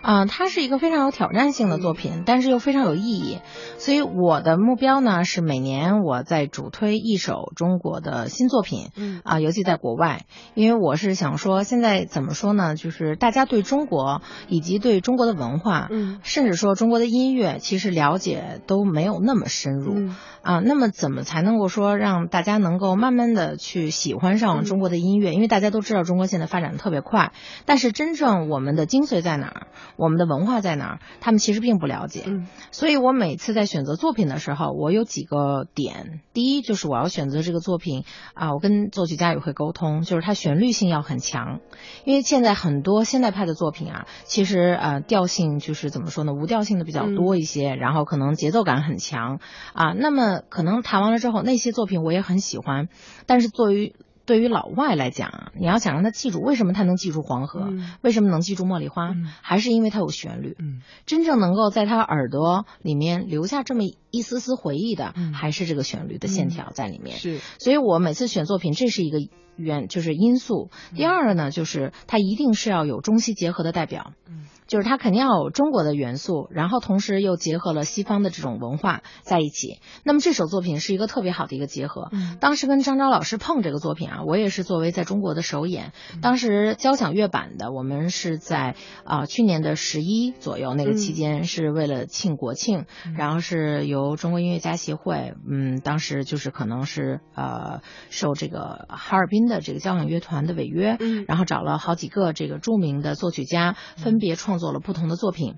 啊、它是一个非常有挑战性的作品，但是又非常有意义。所以我的目标呢是每年我在主推一首中国的新作品。嗯啊，尤其在国外，因为我是想说，现在怎么说呢？就是大家对中国以及对中国的文化，嗯甚至说中国的音乐，其实了解都没有那么深入。嗯啊，那么怎么才能够说让大家能够慢慢的去喜欢上中国的音乐？因为大家都知道中国现在发展的特别快，但是真正我们的精髓在哪儿，我们的文化在哪儿，他们其实并不了解。嗯所以我每次在选择作品的时候，我有几个点。第一就是我要选择这个作品啊，我跟作曲家也会沟通，就是它旋律性要很强，因为现在很多现代派的作品啊，其实呃调性就是怎么说呢，无调性的比较多一些，然后可能节奏感很强啊。那么可能谈完了之后，那些作品我也很喜欢，但是作为对于老外来讲啊，你要想让他记住，为什么他能记住黄河？嗯为什么能记住茉莉花？嗯还是因为它有旋律。嗯真正能够在他耳朵里面留下这么一丝丝回忆的，嗯还是这个旋律的线条在里面。是所以我每次选作品，这是一个原就是因素。第二个呢，就是它一定是要有中西结合的代表。嗯就是它肯定要有中国的元素，然后同时又结合了西方的这种文化在一起。那么这首作品是一个特别好的一个结合。嗯当时跟张昭老师碰这个作品啊，我也是作为在中国的首演。当时交响乐版的，我们是在啊、去年的十一左右那个期间，是为了庆国庆，然后是由中国音乐家协会，嗯，当时就是可能是呃受这个哈尔滨的这个交响乐团的违约，嗯然后找了好几个这个著名的作曲家，分别创作了不同的作品。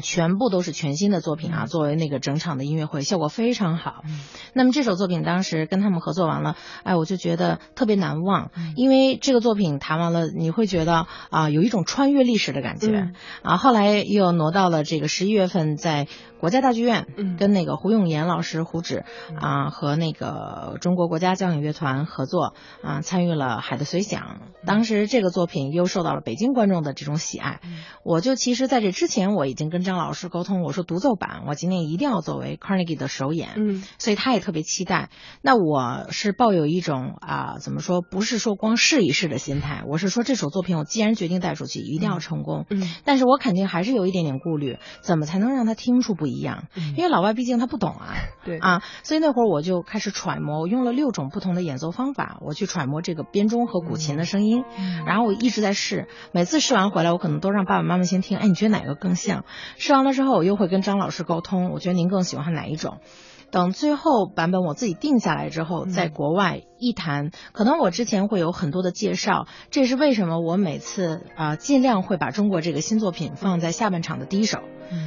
全部都是全新的作品啊！作为那个整场的音乐会，效果非常好。那么这首作品当时跟他们合作完了，哎，我就觉得特别难忘，因为这个作品弹完了，你会觉得啊，有一种穿越历史的感觉、嗯啊。后来又挪到了这个十一月份，在国家大剧院，嗯跟那个胡永岩老师胡指啊和那个中国国家交响乐团合作啊，参与了《海的随想》。当时这个作品又受到了北京观众的这种喜爱。我就其实在这之前，我已经跟张老师沟通，我说独奏版我今年一定要作为 Carnegie 的首演。嗯所以他也特别期待。那我是抱有一种啊、怎么说，不是说光试一试的心态，我是说这首作品我既然决定带出去，一定要成功。嗯但是我肯定还是有一点点顾虑，怎么才能让他听出不一样？因为老外毕竟他不懂啊。对啊，所以那会儿我就开始揣摩，我用了六种不同的演奏方法，我去揣摩这个编钟和古琴的声音，然后我一直在试，每次试完回来，我可能都让爸爸妈妈先听，哎，你觉得哪个更像？试完了之后，我又会跟张老师沟通，我觉得您更喜欢哪一种？等最后版本我自己定下来之后，在国外一弹，可能我之前会有很多的介绍，这也是为什么我每次啊、尽量会把中国这个新作品放在下半场的第一首，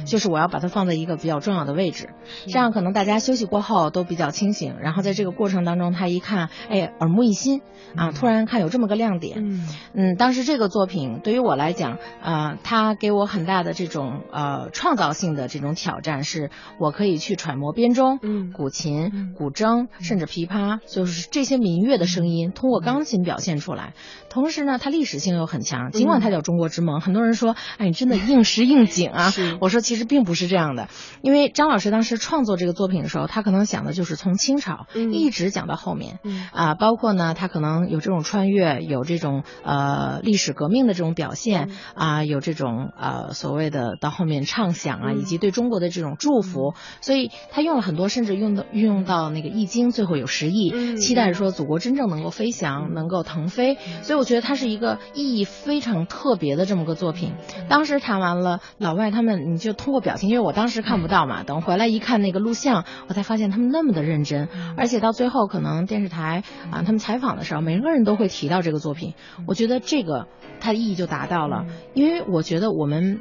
就是我要把它放在一个比较重要的位置，这样可能大家休息过后都比较清醒，然后在这个过程当中，他一看，哎，耳目一新啊，突然看有这么个亮点，嗯。嗯，当时这个作品对于我来讲，呃，它给我很大的这种呃创造性的这种挑战，是我可以去揣摩编钟、嗯。古琴、古筝，甚至琵琶，就是这些民乐的声音，通过钢琴表现出来。同时呢，它历史性又很强，尽管它叫中国之梦，很多人说，哎，你真的应时应景啊。我说其实并不是这样的，因为张老师当时创作这个作品的时候，他可能想的就是从清朝嗯一直讲到后面。嗯啊，包括呢，他可能有这种穿越，有这种呃历史革命的这种表现啊，有这种呃所谓的到后面畅想啊，以及对中国的这种祝福，所以他用了很多，甚至用到运用到那个易经，最后有十亿，嗯期待说祖国真正能够飞翔，能够腾飞，所以我觉得它是一个意义非常特别的这么个作品。当时谈完了，老外他们你就通过表情，因为我当时看不到嘛，等回来一看那个录像，我才发现他们那么的认真，而且到最后可能电视台啊他们采访的时候，每个人都会提到这个作品，我觉得这个它的意义就达到了，因为我觉得我们。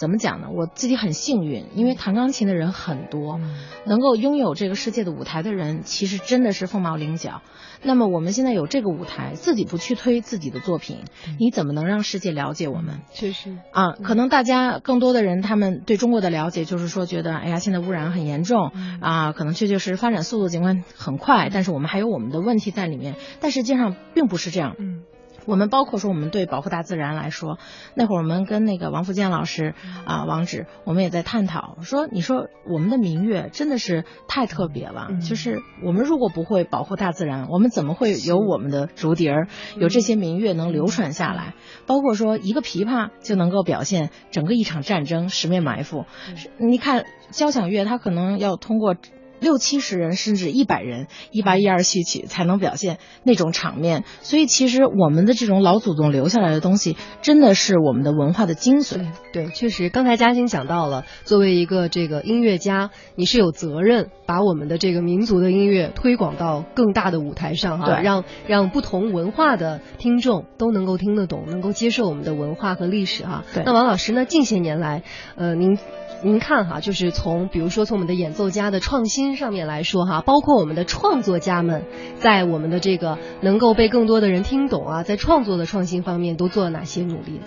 怎么讲呢？我自己很幸运，因为弹钢琴的人很多，能够拥有这个世界的舞台的人，其实真的是凤毛麟角。那么我们现在有这个舞台，自己不去推自己的作品，你怎么能让世界了解我们？确实啊，可能大家更多的人，他们对中国的了解就是说，觉得哎呀，现在污染很严重啊，可能确确实实发展速度尽管很快，但是我们还有我们的问题在里面。但实际上并不是这样。嗯我们包括说，我们对保护大自然来说，那会儿我们跟那个王福建老师啊、王指，我们也在探讨说，你说我们的民乐真的是太特别了，嗯。就是我们如果不会保护大自然，我们怎么会有我们的竹笛儿，有这些民乐能流传下来？包括说一个琵琶就能够表现整个一场战争十面埋伏，是你看交响乐，它可能要通过。六七十人甚至一百人，一八一二戏曲才能表现那种场面。所以其实我们的这种老祖宗留下来的东西，真的是我们的文化的精髓。对，确实，刚才嘉欣讲到了，作为一个这个音乐家，你是有责任把我们的这个民族的音乐推广到更大的舞台上哈，对让让不同文化的听众都能够听得懂，能够接受我们的文化和历史哈。对那王老师呢，近些年来，呃，您。您看哈，就是从比如说从我们的演奏家的创新上面来说哈，包括我们的创作家们，在我们的这个能够被更多的人听懂啊，在创作的创新方面都做了哪些努力？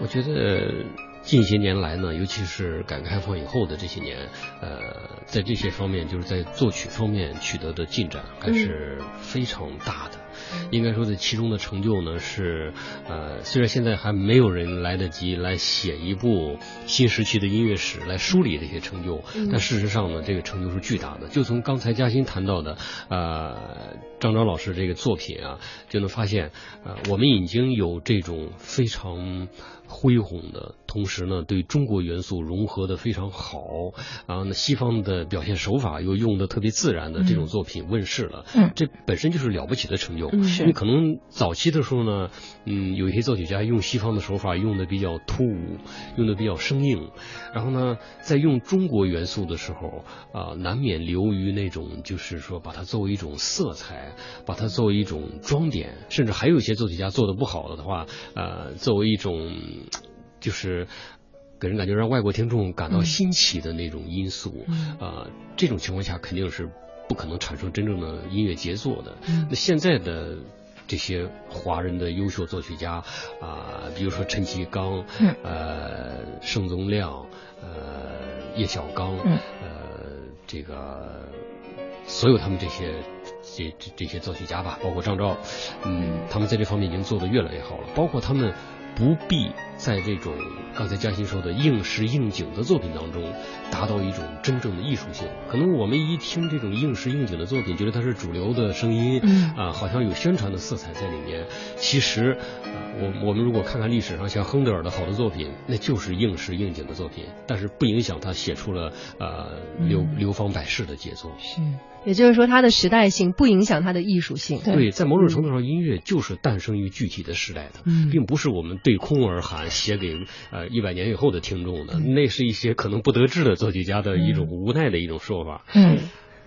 我觉得近些年来呢，尤其是改革开放以后的这些年，呃，在这些方面，就是在作曲方面取得的进展还是非常大的。应该说，在其中的成就呢是，呃，虽然现在还没有人来得及来写一部新时期的音乐史来梳理这些成就，但事实上呢，这个成就是巨大的。就从刚才嘉欣谈到的，呃，张张老师这个作品啊，就能发现，呃，我们已经有这种非常。恢宏的，同时呢，对中国元素融合的非常好，然后呢，西方的表现手法又用的特别自然的这种作品问世了，嗯这本身就是了不起的成就。因为可能早期的时候呢，嗯，有一些作曲家用西方的手法用的比较突兀，用的比较生硬，然后呢，在用中国元素的时候啊、难免流于那种就是说把它作为一种色彩，把它作为一种装点，甚至还有一些作曲家做的不好的话，呃，作为一种就是。给人感觉让外国听众感到新奇的那种因素，嗯。啊、这种情况下肯定是不可能产生真正的音乐杰作的。嗯。那现在的这些华人的优秀作曲家啊、比如说陈其刚，嗯。呃，盛宗亮，呃，叶小刚，嗯。呃，这个所有他们这些这这这些作曲家吧，包括张昭，嗯，他们在这方面已经做得越来越好了，包括他们不必在这种刚才嘉欣说的应时应景的作品当中达到一种真正的艺术性。可能我们一听这种应时应景的作品，觉得它是主流的声音，嗯啊，好像有宣传的色彩在里面。其实，呃我我们如果看看历史上像亨德尔的好的作品，那就是应时应景的作品，但是不影响他写出了呃流嗯流芳百世的杰作。是也就是说，它的时代性不影响它的艺术性。对，在某种程度上，音乐就是诞生于具体的时代的，嗯并不是我们对空而喊，写给呃一百年以后的听众的。嗯那是一些可能不得志的作曲家的一种无奈的一种说法。嗯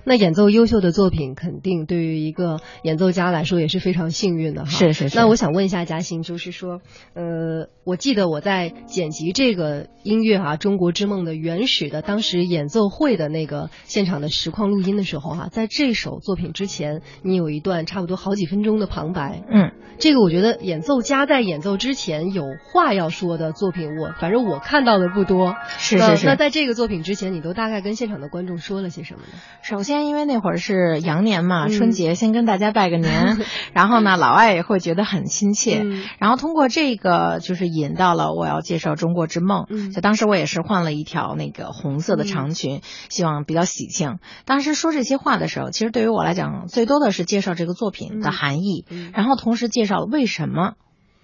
那演奏优秀的作品，肯定对于一个演奏家来说也是非常幸运的哈。是是是那我想问一下嘉欣，就是说，呃，我记得我在剪辑这个音乐啊、中国之梦》的原始的当时演奏会的那个现场的实况录音的时候哈、在这首作品之前，你有一段差不多好几分钟的旁白。嗯这个我觉得演奏家在演奏之前有话要说的作品，我反正我看到的不多。那是是是。那在这个作品之前，你都大概跟现场的观众说了些什么呢？首先，因为那会儿是羊年嘛，嗯春节先跟大家拜个年，然后呢，老外也会觉得很亲切。嗯然后通过这个，就是引到了我要介绍《中国之梦》。嗯就当时我也是换了一条那个红色的长裙，希望比较喜庆。当时说这些话的时候，其实对于我来讲，最多的是介绍这个作品的含义，嗯然后同时介绍为什么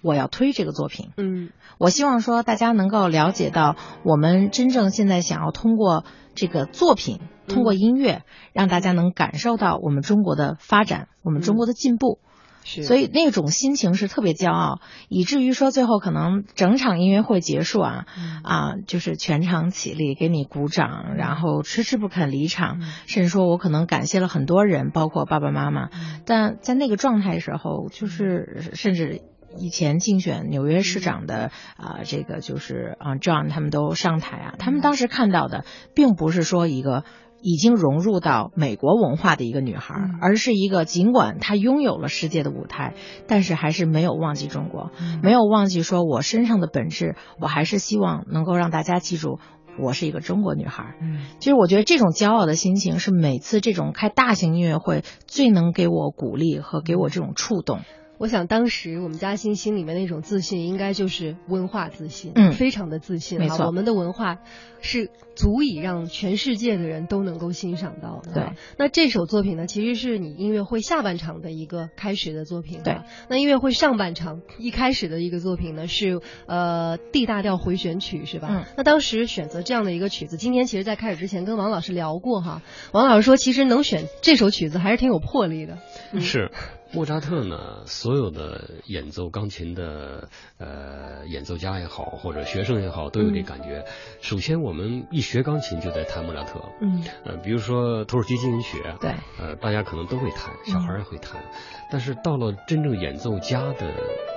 我要推这个作品。嗯。我希望说大家能够了解到，我们真正现在想要通过这个作品，通过音乐，让大家能感受到我们中国的发展，我们中国的进步。是。所以那种心情是特别骄傲，以至于说最后可能整场音乐会结束啊，啊，就是全场起立给你鼓掌，然后迟迟不肯离场，甚至说我可能感谢了很多人，包括爸爸妈妈，但在那个状态时候，就是甚至。以前竞选纽约市长的啊、这个就是啊、John 他们都上台啊，他们当时看到的并不是说一个已经融入到美国文化的一个女孩，嗯。而是一个尽管她拥有了世界的舞台，但是还是没有忘记中国，嗯。没有忘记说我身上的本质，我还是希望能够让大家记住。我是一个中国女孩，嗯。其实我觉得这种骄傲的心情是每次这种开大型音乐会最能给我鼓励和给我这种触动。我想当时我们嘉欣心里面那种自信，应该就是文化自信，嗯非常的自信、啊。没错我们的文化是足以让全世界的人都能够欣赏到的。对，那这首作品呢，其实是你音乐会下半场的一个开始的作品、啊。对，那音乐会上半场一开始的一个作品呢，是呃 D 大调回旋曲，是吧？嗯。那当时选择这样的一个曲子，今天其实在开始之前跟王老师聊过哈，王老师说，其实能选这首曲子还是挺有魄力的。嗯是 莫扎特呢，所有的演奏钢琴的呃演奏家也好，或者学生也好，都有这感觉。首先，我们一学钢琴就在弹莫扎特，嗯。呃，比如说土耳其进行曲，对，呃，大家可能都会弹，小孩也会弹，但是到了真正演奏家的，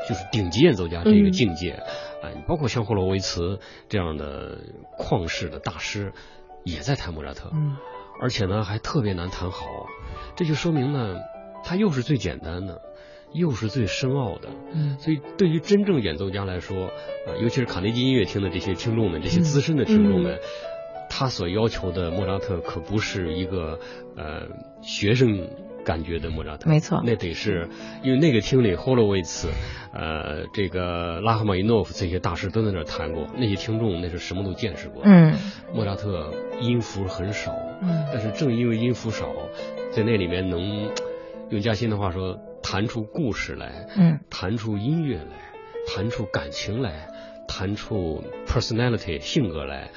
就是顶级演奏家这个嗯。境界，啊、包括像霍洛维茨这样的旷世的大师，也在弹莫扎特，嗯。而且呢还特别难弹好，这就说明呢，它又是最简单的，又是最深奥的，嗯。所以对于真正演奏家来说，呃，尤其是卡内基音乐厅的这些听众们，这些资深的听众们，嗯。他所要求的莫扎特可不是一个呃学生感觉的莫扎特，没错。那得是因为那个厅里霍洛维茨，呃，这个拉赫玛尼诺夫这些大师都在那儿弹过，那些听众那是什么都见识过，嗯。莫扎特音符很少，嗯。但是正因为音符少，在那里面能用嘉欣的话说，弹出故事来，嗯弹出音乐来，弹出感情来，弹出 personality 性格来，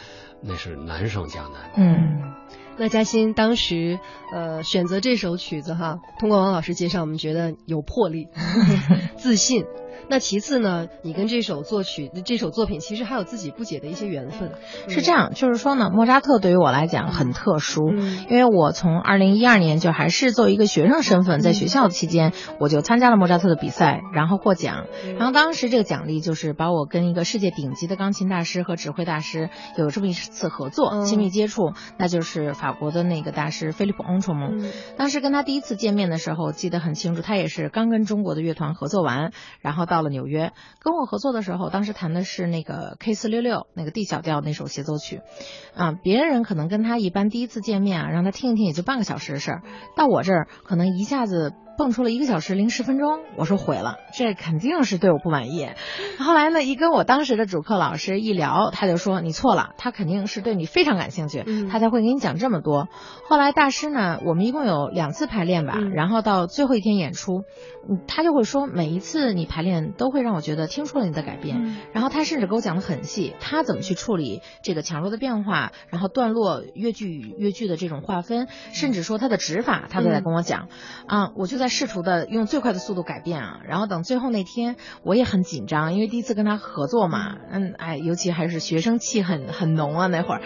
那是难上加难。嗯那嘉欣当时呃选择这首曲子哈，通过王老师介绍，我们觉得有魄力、自信。那其次呢，你跟这首作曲、这首作品其实还有自己不解的一些缘分。是这样，就是说呢，莫扎特对于我来讲很特殊，嗯因为我从二零一二年就还是作为一个学生身份，在学校期间我就参加了莫扎特的比赛，然后获奖。然后当时这个奖励就是把我跟一个世界顶级的钢琴大师和指挥大师有这么一次合作、嗯亲密接触，那就是法国的那个大师菲利普·翁楚蒙。嗯当时跟他第一次见面的时候，记得很清楚，他也是刚跟中国的乐团合作完，然后到到了纽约跟我合作的时候，当时弹的是那个 K 四六六那个 D 小调那首协奏曲，啊，别人可能跟他一般第一次见面啊，让他听一听也就半个小时的事儿，到我这儿可能一下子。蹦出了一个小时零十分钟，我说毁了，这肯定是对我不满意。后来呢，一跟我当时的主课老师一聊，他就说你错了，他肯定是对你非常感兴趣，嗯他才会给你讲这么多。后来大师呢，我们一共有两次排练吧，嗯然后到最后一天演出，嗯，他就会说每一次你排练都会让我觉得听出了你的改变。嗯然后他甚至给我讲的很细，他怎么去处理这个强弱的变化，然后段落、乐句与乐句的这种划分，甚至说他的指法，他都在跟我讲。啊，我就在试图的用最快的速度改变啊。然后等最后那天，我也很紧张，因为第一次跟他合作嘛，嗯，哎，尤其还是学生气很很浓啊那会儿。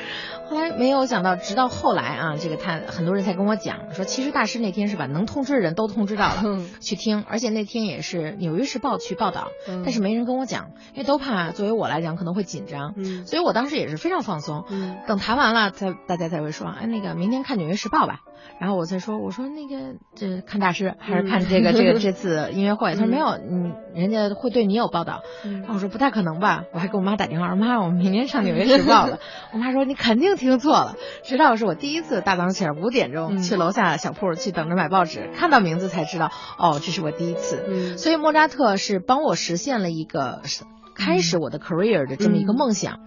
后来没有想到，直到后来啊，这个他很多人才跟我讲说，其实大师那天是把能通知的人都通知到了，嗯去听，而且那天也是《纽约时报》去报道，嗯但是没人跟我讲，因为都怕作为我来讲可能会紧张，嗯所以我当时也是非常放松。嗯等谈完了，才大家才会说，哎，那个明天看《纽约时报》吧。然后我才说，我说那个这看大师还是看这个、这个这次音乐会？他说嗯没有，嗯，人家会对你有报道。嗯然后我说不太可能吧，我还给我妈打电话说妈，我们明天上《纽约时报》了。我妈说你肯定听错了。直到是我第一次大早起来五点钟嗯去楼下小铺去等着买报纸，看到名字才知道，哦，这是我第一次。嗯所以莫扎特是帮我实现了一个开始我的 career 的这么一个梦想。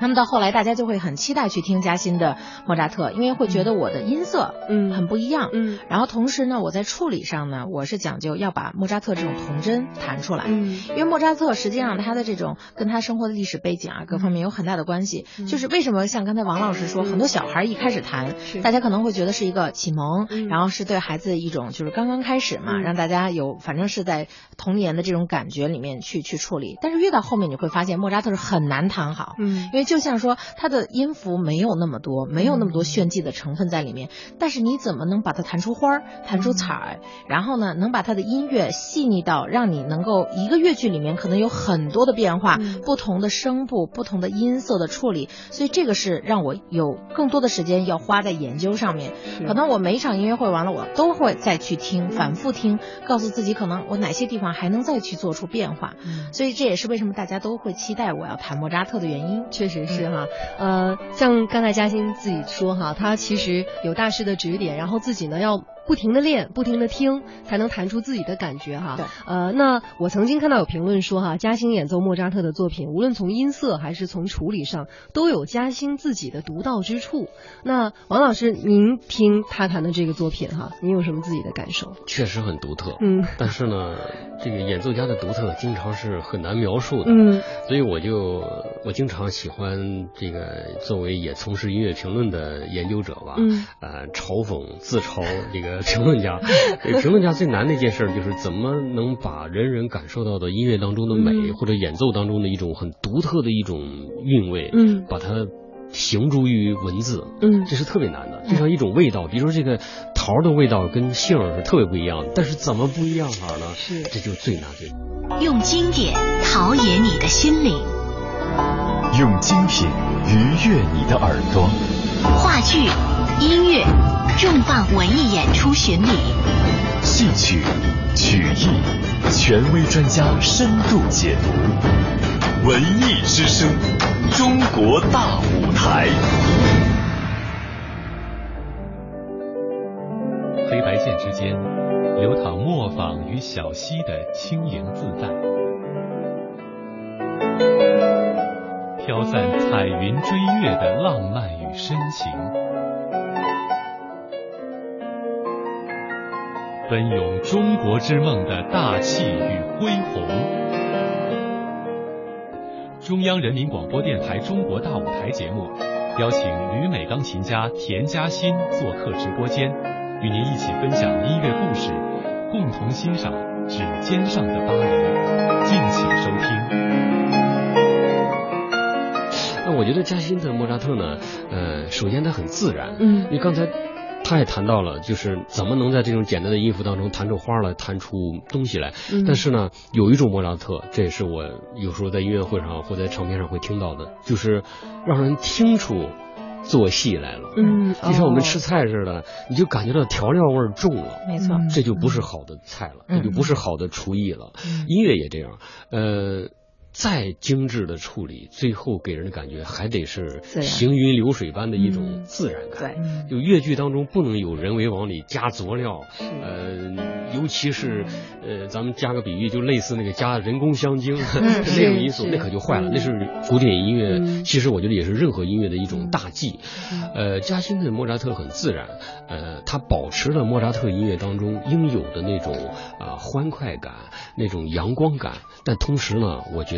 那么到后来，大家就会很期待去听嘉欣的莫扎特，因为会觉得我的音色嗯。很不一样。嗯。然后同时呢，我在处理上呢，我是讲究要把莫扎特这种童真弹出来。嗯。因为莫扎特实际上他的这种跟他生活的历史背景啊各方面有很大的关系，就是为什么像刚才王老师说，很多小孩一开始弹，大家可能会觉得是一个启蒙，嗯。然后是对孩子一种就是刚刚开始嘛，嗯。让大家有反正是在童年的这种感觉里面去去处理。但是越到后面你会发现莫扎特是很难弹好，嗯。因为就像说它的音符没有那么多，没有那么多炫技的成分在里面，但是你怎么能把它弹出花儿、弹出彩儿，然后呢，能把它的音乐细腻到让你能够一个乐句里面可能有很多的变化，嗯不同的声部、不同的音色的处理，所以这个是让我有更多的时间要花在研究上面。可能我每一场音乐会完了，我都会再去听，反复听，告诉自己可能我哪些地方还能再去做出变化。嗯所以这也是为什么大家都会期待我要弹莫扎特的原因。确实是哈，呃，像刚才嘉欣自己说哈，他其实有大师的指点，然后自己呢要不停的练，不停的听，才能弹出自己的感觉哈。对，呃，那我曾经看到有评论说哈，嘉兴演奏莫扎特的作品，无论从音色还是从处理上，都有嘉兴自己的独到之处。那王老师，您听他弹的这个作品哈，您有什么自己的感受？确实很独特。嗯但是呢，这个演奏家的独特经常是很难描述的。嗯所以我就我经常喜欢这个作为也从事音乐评论的研究者吧，嗯呃，嘲讽自嘲这个评论家。这个评论家最难的一件事就是怎么能把人人感受到的音乐当中的美，嗯或者演奏当中的一种很独特的一种韵味，嗯把它形诸于文字。嗯这是特别难的，就像一种味道，比如说这个桃的味道跟杏儿是特别不一样的，但是怎么不一样法呢？是这就最难最难。用经典陶冶你的心灵，用精品愉悦你的耳朵。话剧、音乐、重磅文艺演出巡礼，戏曲、曲艺，权威专家深度解读。文艺之声，中国大舞台。黑白线之间，流淌磨坊与小溪的轻盈自在，飘散彩云追月的浪漫与深情，奔涌中国之梦的大气与恢宏。中央人民广播电台中国大舞台节目邀请旅美钢琴家田嘉欣做客直播间，与您一起分享音乐故事，共同欣赏指尖上的巴黎。敬请收听。那我觉得嘉欣的莫扎特呢，呃，首先它很自然，嗯因为刚才他也谈到了，就是怎么能在这种简单的音符当中弹出花来，弹出东西来。嗯但是呢，有一种莫扎特，这也是我有时候在音乐会上或在唱片上会听到的，就是让人听出做戏来了。嗯，就像我们哦吃菜似的，你就感觉到调料味儿重了。没错，嗯这就不是好的菜了，嗯这就不是好的厨艺了。嗯音乐也这样，呃，再精致的处理，最后给人的感觉还得是行云流水般的一种嗯。自然感。对，就越剧当中不能有人为往里加佐料，呃，尤其是呃，咱们加个比喻，就类似那个加人工香精、那种因素，那可就坏了。嗯。那是古典音乐，嗯。其实我觉得也是任何音乐的一种大忌。呃，嘉兴的莫扎特很自然，呃，他保持了莫扎特音乐当中应有的那种啊、欢快感、那种阳光感，但同时呢，我觉得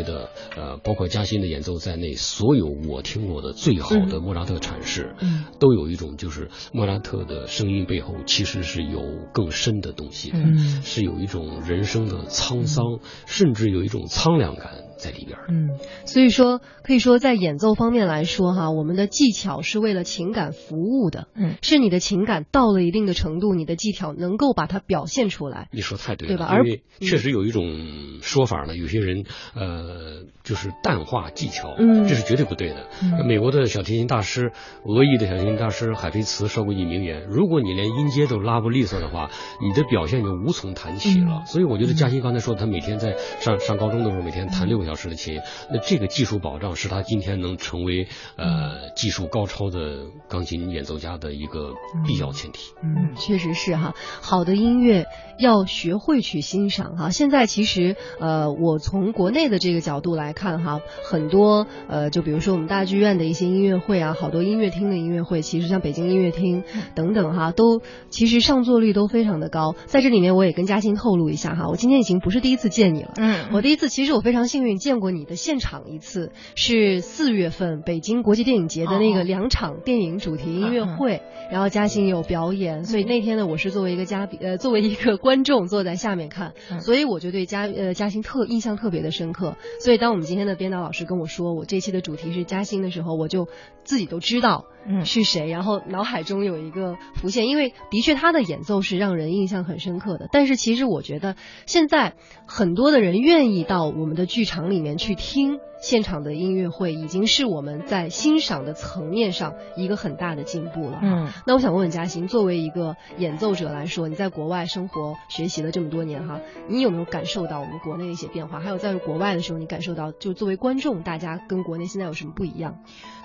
呃，包括嘉欣的演奏在内，所有我听过的最好的莫扎特阐释，嗯都有一种就是莫扎特的声音背后其实是有更深的东西的，嗯是有一种人生的沧桑，甚至有一种苍凉感在里边。嗯，所以说可以说在演奏方面来说哈，我们的技巧是为了情感服务的，嗯，是你的情感到了一定的程度，你的技巧能够把它表现出来。你说太对了，对吧而因为确实有一种说法呢，有些人呃就是淡化技巧，嗯这是绝对不对的。嗯美国的小提琴大师，俄裔的小提琴大师海菲茨说过一句名言：如果你连音阶都拉不利索的话，你的表现就无从谈起了。嗯所以我觉得嘉欣刚才说，他每天在上上高中的时候，每天弹六个小时的琴，那这个技术保障是他今天能成为呃技术高超的钢琴演奏家的一个必要前提。嗯，确实是哈，好的音乐要学会去欣赏哈。现在其实呃，我从国内的这个角度来看哈，很多呃，就比如说我们大剧院的一些音乐会啊，好多音乐厅的音乐会，其实像北京音乐厅等等哈，都其实上座率都非常的高。在这里面，我也跟嘉欣透露一下哈，我今天已经不是第一次见你了。嗯，我第一次，其实我非常幸运见过你的现场一次，是四月份北京国际电影节的那哦个两场电影主题音乐会，然后嘉欣有表演，所以那天呢，我是作为一个嘉宾，呃，作为一个观众坐在下面看，嗯所以我就对嘉呃嘉欣特印象特别的深刻。所以当我们今天的编导老师跟我说我这期的主题是嘉欣的时候，我就自己都知道嗯是谁，然后脑海中有一个浮现，因为的确他的演奏是让人印象很深刻的。但是其实我觉得现在很多的人愿意到我们的剧场里面去听现场的音乐会，已经是我们在欣赏的层面上一个很大的进步了。嗯，那我想问问嘉欣，作为一个演奏者来说，你在国外生活学习了这么多年哈，你有没有感受到我们国内的一些变化？还有在国外的时候，你感受到就作为观众，大家跟国内现在有什么不一样？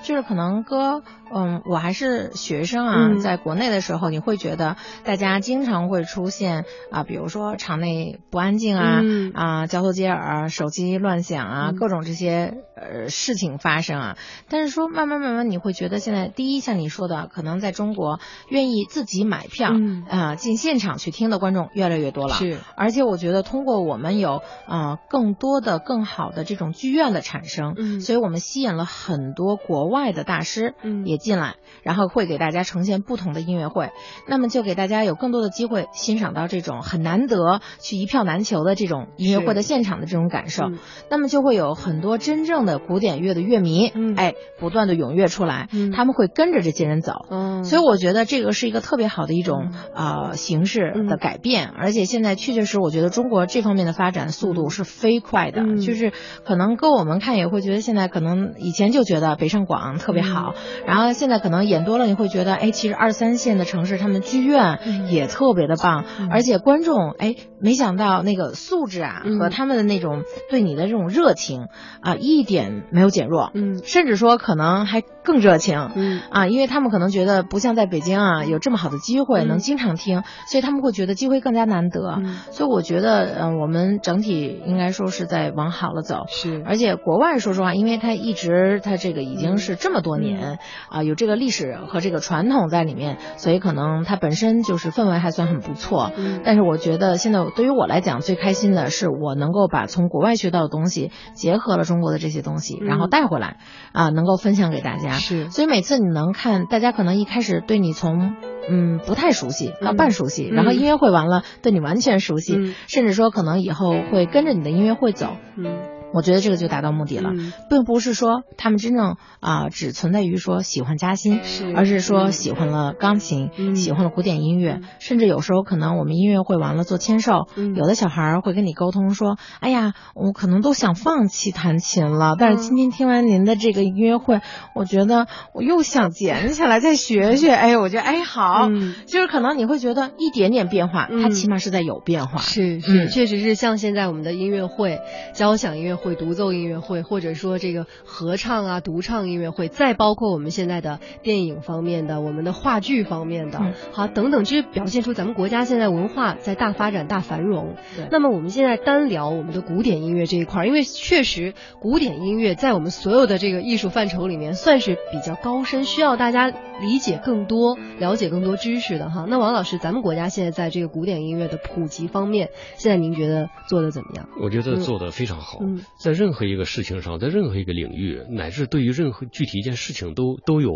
就是可能哥，嗯，我还是学生啊，嗯在国内的时候，你会觉得大家经常会出现啊，比如说场内不安静啊，嗯啊，交头接耳、手机乱响啊，嗯各种这些呃事情发生啊。但是说慢慢慢慢，你会觉得现在第一，像你说的，可能在中国愿意自己买票嗯啊、进现场去听的观众越来越多了。是，而且我觉得通过我们有呃更多的、更好的这种剧院的产生，嗯所以我们吸引了很多国外的大师嗯。也进来，然后会给大家呈现不同的音乐会，那么就给大家有更多的机会欣赏到这种很难得去一票难求的这种音乐会的现场的这种感受，嗯那么就会有很多真正的古典乐的乐迷，嗯。哎，不断的踊跃出来，嗯。他们会跟着这些人走，嗯，所以我觉得这个是一个特别好的一种呃形式的嗯。改变，而且现在确确实，我觉得中国这方面的发展速度是飞快的，嗯。就是可能跟我们看也会觉得现在可能以前就觉得北上广特别好，嗯。然后现在可能演多了，你会觉得哎，其实二三线的城市他们剧院嗯。也特别的棒，嗯。而且观众哎，没想到那个素质啊、嗯。和他们的那种对你的这种热情啊、一点没有减弱，嗯。甚至说可能还更热情。嗯啊，因为他们可能觉得不像在北京啊有这么好的机会嗯能经常听，所以他们会觉得机会更加难得。嗯所以我觉得，嗯、我们整体应该说是在往好了走。是，而且国外说实话，因为它一直它这个已经是这么多嗯年啊、有这个历史和这个传统在里面，所以可能它本身就是氛围还算很不错。嗯但是我觉得现在对于我来讲，最开心的是我能够把从国外学到的东西结合了中国的这些东西，然后嗯带回来啊、能够分享给大家。是，所以每次你能看，大家可能一开始对你从嗯不太熟悉到半熟悉，然后音乐会完了对你完全熟悉，甚至说可能以后会跟着你的音乐会走。嗯。我觉得这个就达到目的了，并不是说他们真正啊只存在于说喜欢嘉兴，而是说喜欢了钢琴，喜欢了古典音乐，甚至有时候可能我们音乐会完了做签售，有的小孩会跟你沟通说，哎呀，我可能都想放弃弹琴了，但是今天听完您的这个音乐会，我觉得我又想捡起来再学学。哎，我觉得哎好，就是可能你会觉得一点点变化，它起码是在有变化。是是，确实是像现在我们的音乐会，交响音乐会。会独奏音乐会，或者说这个合唱啊、独唱音乐会，再包括我们现在的电影方面的、我们的话剧方面的，好等等，这表现出咱们国家现在文化在大发展、大繁荣。那么我们现在单聊我们的古典音乐这一块，因为确实古典音乐在我们所有的这个艺术范畴里面算是比较高深，需要大家理解更多、了解更多知识的哈。那王老师，咱们国家现在在这个古典音乐的普及方面，现在您觉得做的怎么样？我觉得做的非常好。在任何一个事情上，在任何一个领域，乃至对于任何具体一件事情，都都有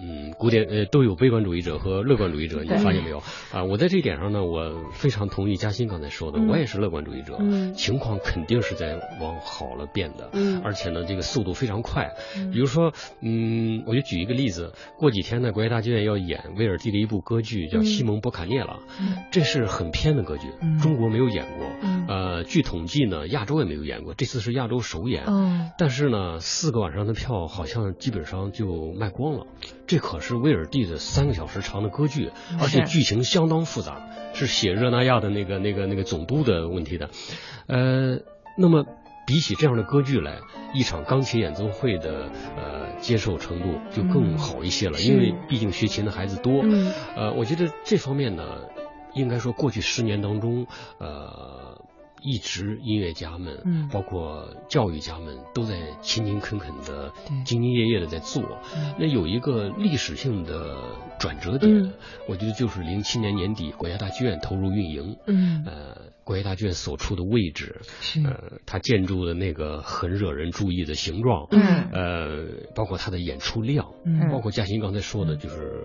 嗯，古典呃都有悲观主义者和乐观主义者，你发现没有啊？我在这一点上呢，我非常同意嘉欣刚才说的，我也是乐观主义者，情况肯定是在往好了变的，而且呢，这个速度非常快。比如说，嗯，我就举一个例子，过几天呢，国家大剧院要演威尔第的一部歌剧，叫《西蒙波卡涅拉》，这是很偏的歌剧，中国没有演过，呃，据统计呢，亚洲也没有演过，这次是亚洲首。演，但是呢，四个晚上的票好像基本上就卖光了。这可是威尔第的三个小时长的歌剧，而且剧情相当复杂，是写热那亚的那个那个那个总督的问题的。呃，那么比起这样的歌剧来，一场钢琴演奏会的呃接受程度就更好一些了，因为毕竟学琴的孩子多。呃，我觉得这方面呢，应该说过去十年当中，呃。一直音乐家们，嗯，包括教育家们，都在勤勤恳恳的、兢兢业业的在做。那有一个历史性的转折点，我觉得就是零七年年底国家大剧院投入运营。嗯，呃，国家大剧院所处的位置，呃，它建筑的那个很惹人注意的形状，嗯，呃，包括它的演出量，嗯，包括嘉欣刚才说的，就是。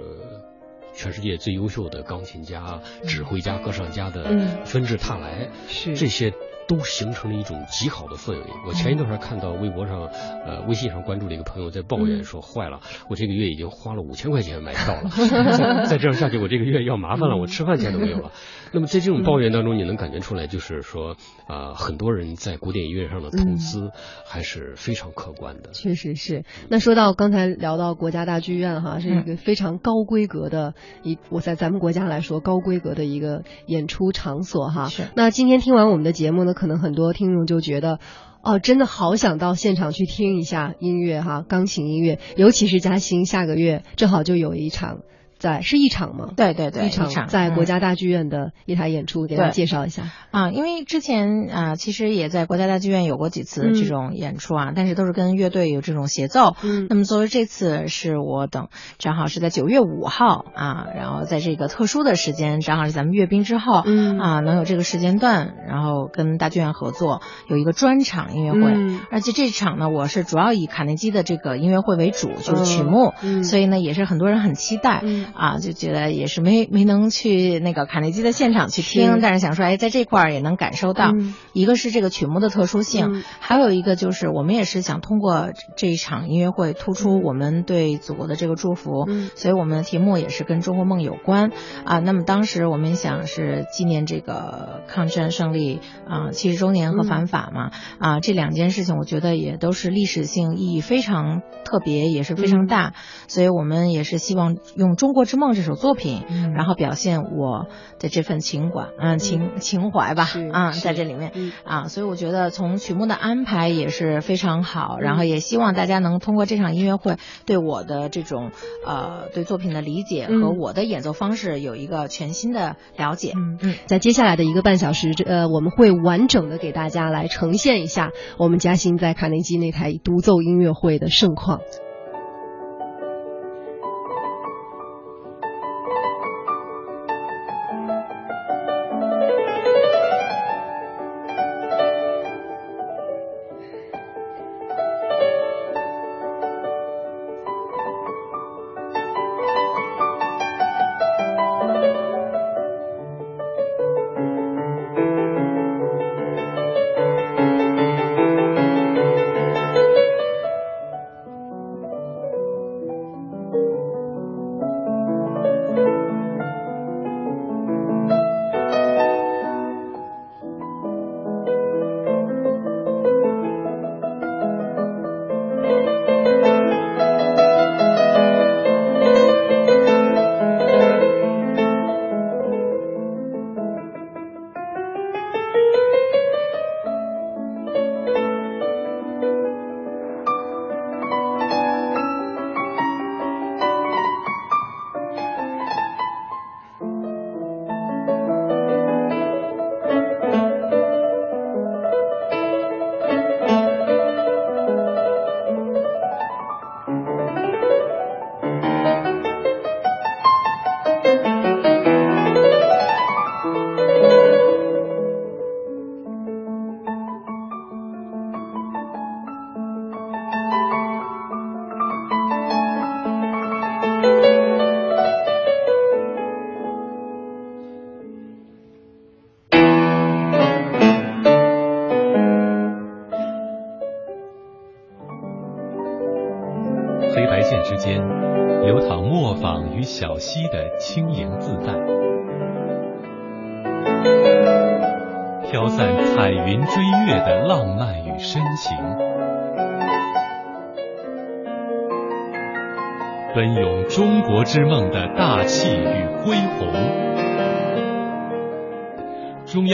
全世界最优秀的钢琴家、指挥家、歌唱家的纷至沓来，是。这些都形成了一种极好的氛围。我前一段时间看到微博上、呃微信上关注了一个朋友在抱怨说：“坏了，我这个月已经花了五千块钱买票了，再这样下去，我这个月要麻烦了，我吃饭钱都没有了。”那么在这种抱怨当中，你能感觉出来，就是说啊，很多人在古典音乐上的投资还是非常可观的。确实是。那说到刚才聊到国家大剧院哈，是一个非常高规格的一，我在咱们国家来说高规格的一个演出场所哈。是。那今天听完我们的节目呢，可能很多听众就觉得，哦，真的好想到现场去听一下音乐哈，钢琴音乐，尤其是嘉兴下个月正好就有一场。在是一场吗？对对对，一场在国家大剧院的一台演出，给大家介绍一下啊。因为之前啊，其实也在国家大剧院有过几次这种演出啊，但是都是跟乐队有这种协奏。嗯，那么作为这次是我等正好是在九月五号啊，然后在这个特殊的时间，正好是咱们阅兵之后，嗯啊，能有这个时间段，然后跟大剧院合作有一个专场音乐会，而且这场呢，我是主要以卡内基的这个音乐会为主，就是曲目，所以呢，也是很多人很期待。啊，就觉得也是没没能去那个卡内基的现场去听，但是想说，哎，在这块儿也能感受到，一个是这个曲目的特殊性，还有一个就是我们也是想通过这一场音乐会突出我们对祖国的这个祝福，所以我们的题目也是跟中国梦有关。啊。那么当时我们想是纪念这个抗战胜利啊七十周年和反法嘛。啊这两件事情，我觉得也都是历史性意义非常特别，也是非常大，所以我们也是希望用中国。之梦这首作品，然后表现我的这份情感，嗯，情情怀吧，啊，在这里面，啊，所以我觉得从曲目的安排也是非常好，然后也希望大家能通过这场音乐会对我的这种呃对作品的理解和我的演奏方式有一个全新的了解。嗯，在接下来的一个半小时，呃，我们会完整的给大家来呈现一下我们嘉兴在卡内基那台独奏音乐会的盛况。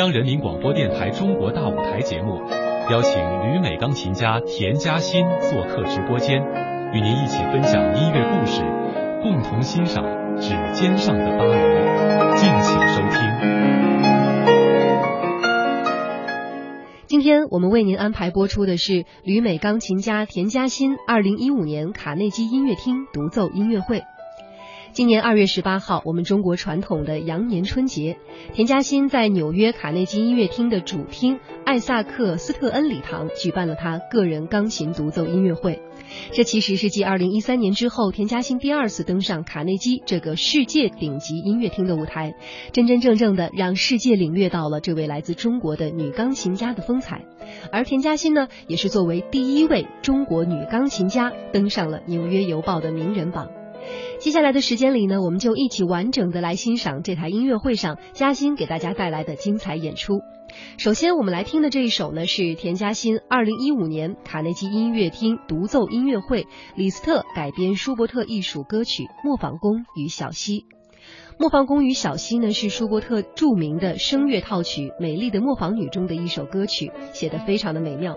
央人民广播电台中国大舞台节目。邀请旅美钢琴家田嘉欣做客直播间，与您一起分享音乐故事，共同欣赏指尖上的巴黎。敬请收听。今天我们为您安排播出的是旅美钢琴家田嘉欣二零一五年卡内基音乐厅独奏音乐会。今年二月十八号，我们中国传统的羊年春节，田嘉欣在纽约卡内基音乐厅的主厅艾萨克斯特恩礼堂举办了他个人钢琴独奏音乐会。这其实是继二零一三年之后，田嘉欣第二次登上卡内基这个世界顶级音乐厅的舞台，真真正正的让世界领略到了这位来自中国的女钢琴家的风采。而田嘉欣呢，也是作为第一位中国女钢琴家登上了纽约邮报的名人榜。接下来的时间里呢，我们就一起完整的来欣赏这台音乐会上嘉欣给大家带来的精彩演出。首先，我们来听的这一首呢，是田嘉欣二零一五年卡内基音乐厅独奏音乐会李斯特改编舒伯特艺术歌曲《磨坊工与小溪》。《磨坊工与小溪》呢是舒伯特著名的声乐套曲《美丽的磨坊女》中的一首歌曲，写得非常的美妙。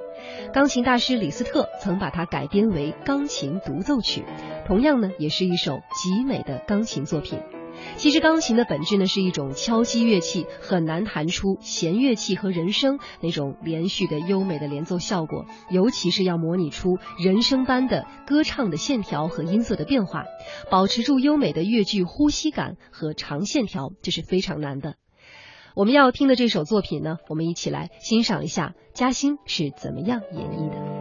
钢琴大师李斯特曾把它改编为钢琴独奏曲，同样呢也是一首极美的钢琴作品。其实钢琴的本质呢是一种敲击乐器，很难弹出弦乐器和人声那种连续的优美的连奏效果，尤其是要模拟出人声般的歌唱的线条和音色的变化，保持住优美的乐句呼吸感和长线条，这是非常难的。我们要听的这首作品呢，我们一起来欣赏一下嘉欣是怎么样演绎的。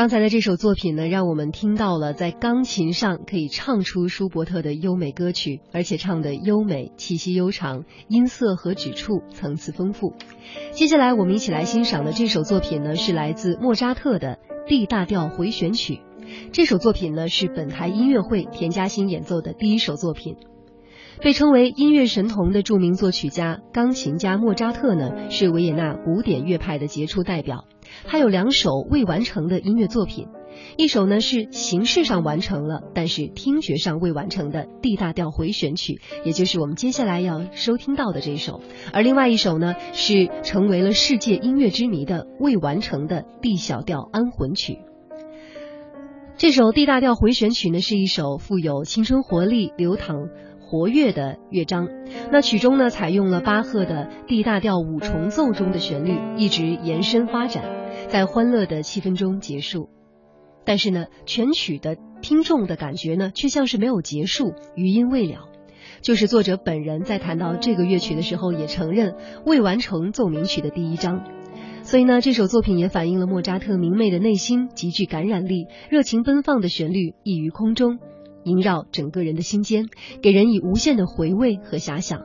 刚才的这首作品呢，让我们听到了在钢琴上可以唱出舒伯特的优美歌曲，而且唱的优美、气息悠长、音色和指触层次丰富。接下来我们一起来欣赏的这首作品呢，是来自莫扎特的 D 大调回旋曲。这首作品呢，是本台音乐会田嘉欣演奏的第一首作品。被称为音乐神童的著名作曲家、钢琴家莫扎特呢，是维也纳古典乐派的杰出代表。他有两首未完成的音乐作品，一首呢是形式上完成了，但是听觉上未完成的 D 大调回旋曲，也就是我们接下来要收听到的这首；而另外一首呢是成为了世界音乐之谜的未完成的 D 小调安魂曲。这首 D 大调回旋曲呢是一首富有青春活力、流淌。活跃的乐章，那曲中呢采用了巴赫的 D 大调五重奏中的旋律，一直延伸发展，在欢乐的气氛中结束。但是呢，全曲的听众的感觉呢，却像是没有结束，余音未了。就是作者本人在谈到这个乐曲的时候，也承认未完成奏鸣曲的第一章。所以呢，这首作品也反映了莫扎特明媚的内心，极具感染力，热情奔放的旋律溢于空中。萦绕整个人的心间，给人以无限的回味和遐想。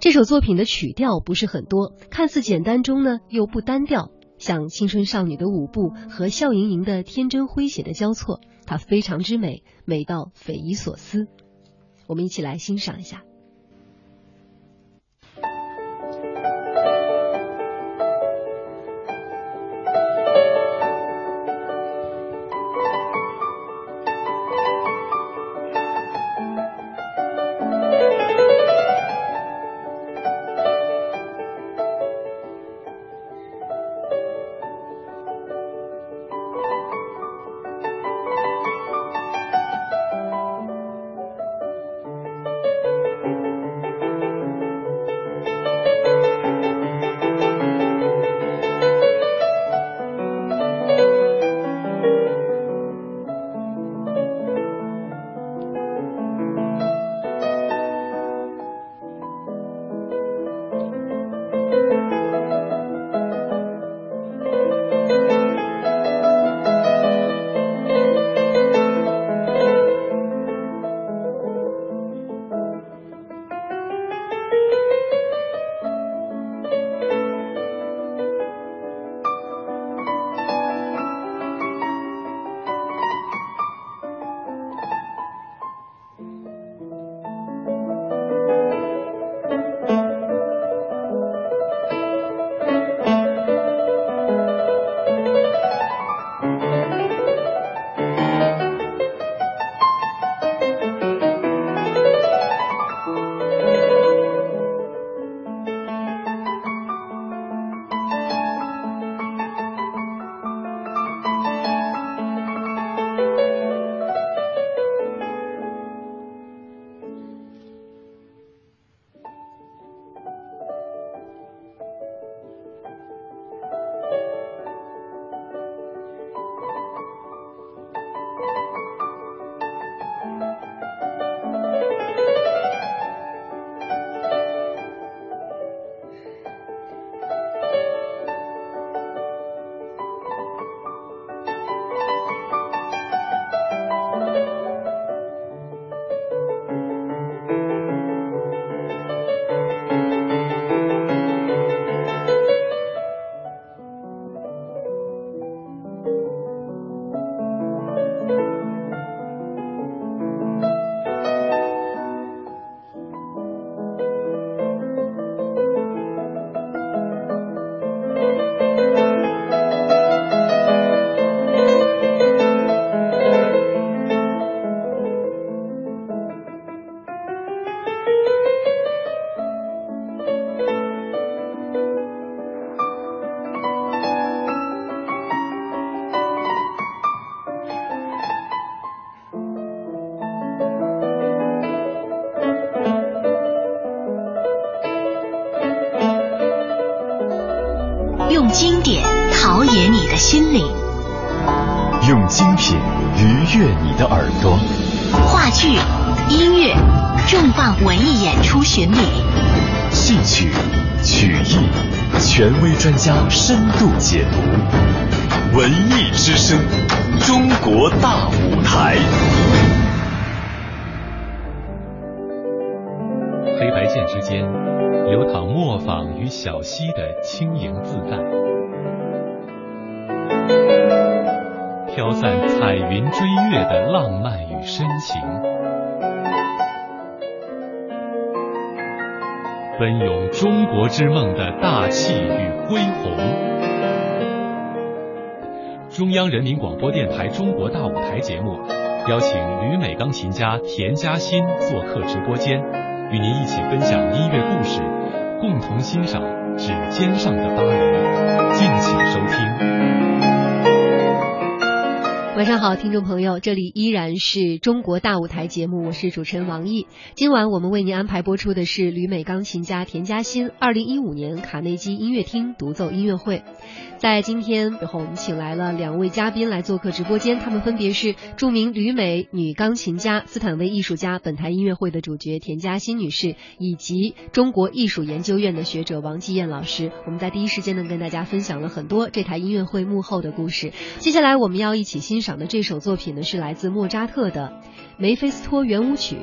这首作品的曲调不是很多，看似简单中呢又不单调，像青春少女的舞步和笑盈盈的天真诙谐的交错，它非常之美，美到匪夷所思。我们一起来欣赏一下。家深度解读，文艺之声，中国大舞台。黑白键之间，流淌磨坊与小溪的轻盈自在，飘散彩云追奔涌中国之梦的大气与恢宏。中央人民广播电台《中国大舞台》节目邀请旅美钢琴家田嘉欣做客直播间。与您一起分享音乐故事，共同欣赏指尖上的巴黎。敬请收听。晚上好，听众朋友，这里依然是中国大舞台节目，我是主持人王毅。今晚我们为您安排播出的是旅美钢琴家田嘉欣二零一五年卡内基音乐厅独奏音乐会。在今天，然后我们请来了两位嘉宾来做客直播间，他们分别是著名旅美女钢琴家、斯坦威艺术家、本台音乐会的主角田嘉欣女士，以及中国艺术研究院的学者王继燕老师。我们在第一时间呢跟大家分享了很多这台音乐会幕后的故事。接下来我们要一起欣赏的这首作品呢是来自莫扎特的《梅菲斯托圆舞曲》，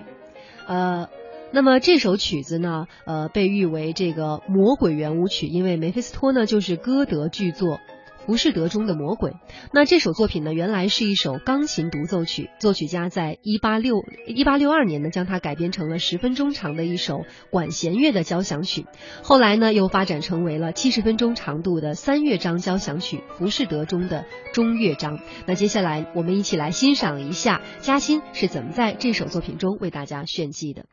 呃。那么这首曲子呢，呃，被誉为这个魔鬼圆舞曲，因为梅菲斯托呢就是歌德剧作《浮士德》中的魔鬼。那这首作品呢，原来是一首钢琴独奏曲，作曲家在一八六一八六二年呢，将它改编成了十分钟长的一首管弦乐的交响曲。后来呢，又发展成为了七十分钟长度的三乐章交响曲《浮士德》中的中乐章。那接下来我们一起来欣赏一下嘉欣是怎么在这首作品中为大家炫技的。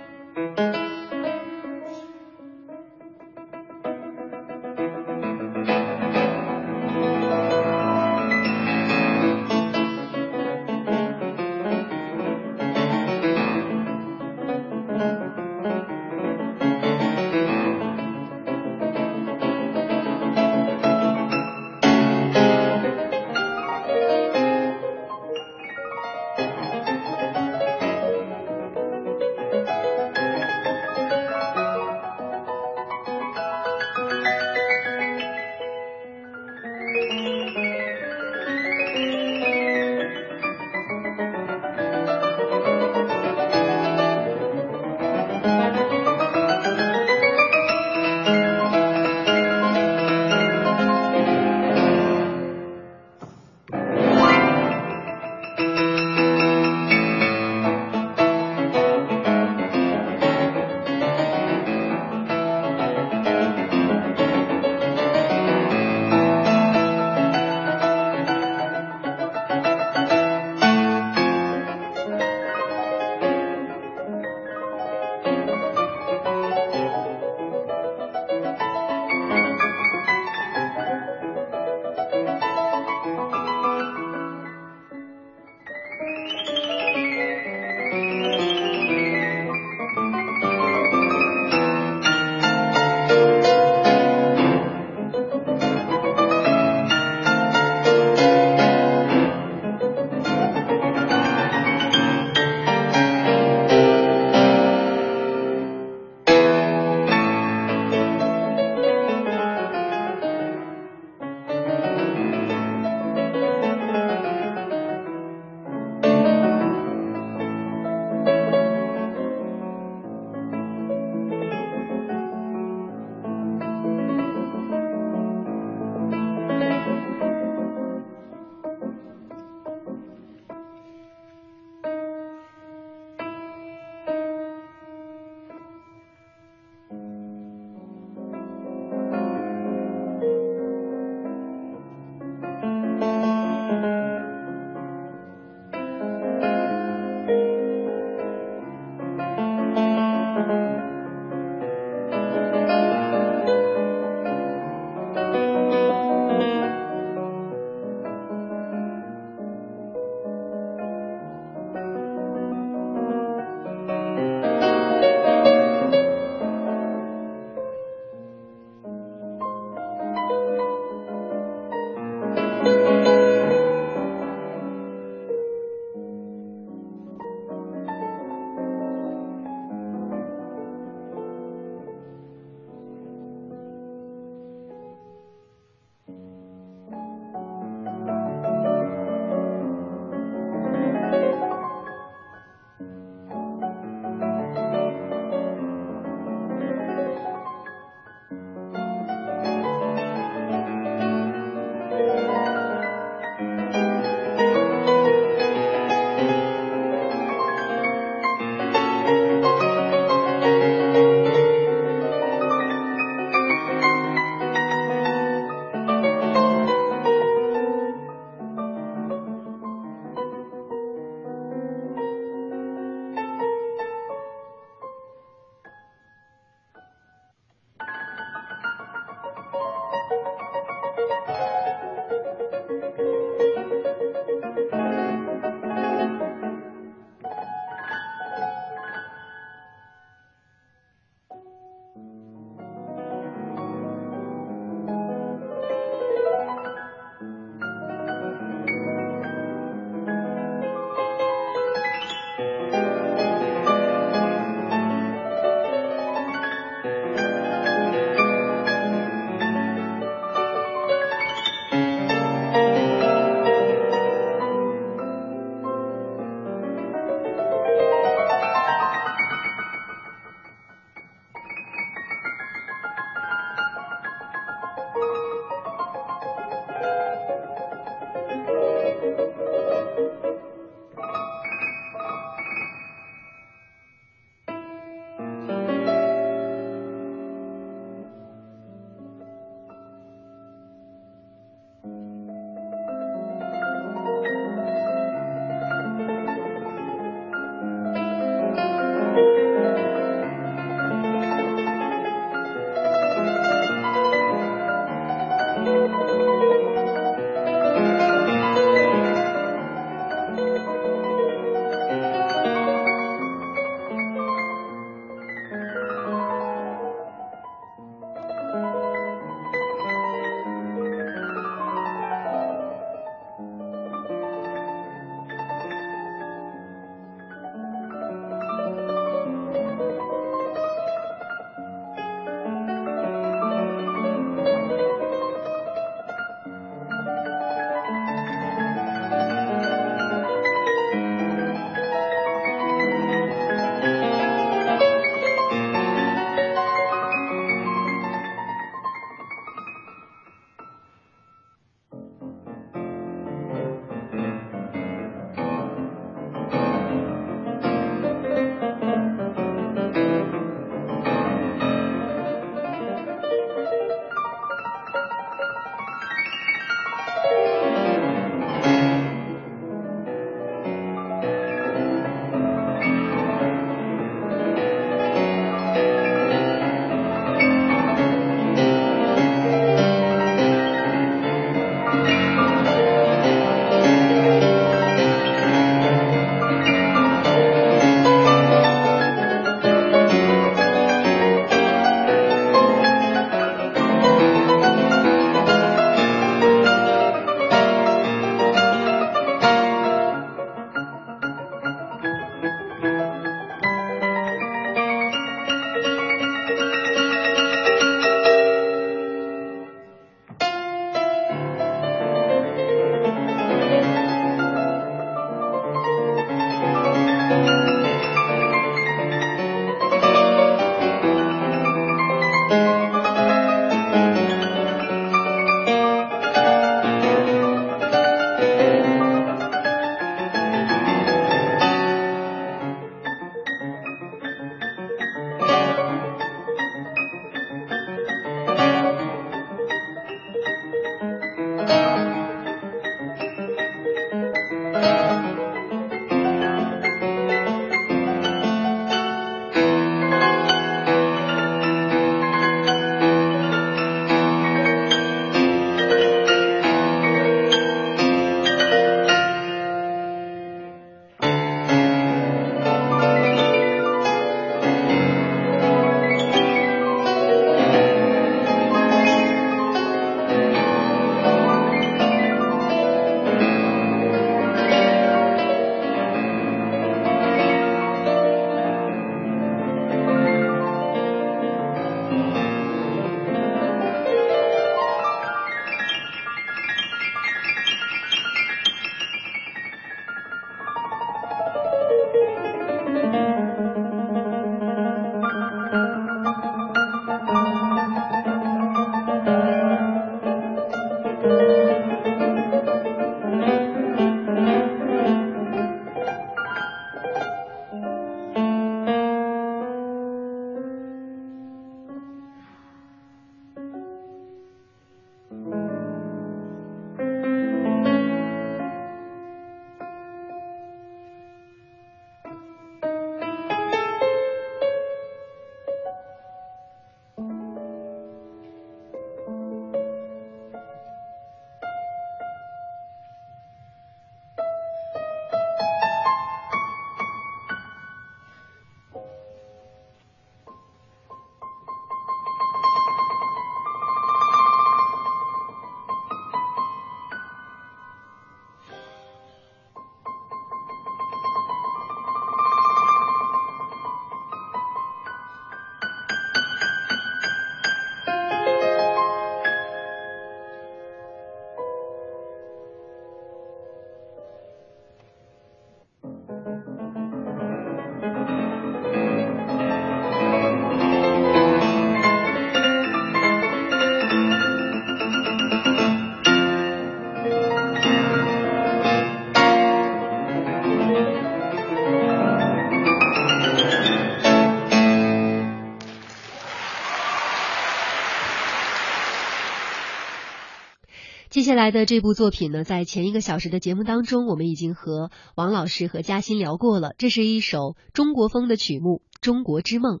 下来的这部作品呢，在前一个小时的节目当中，我们已经和王老师和嘉欣聊过了。这是一首中国风的曲目。中国之梦，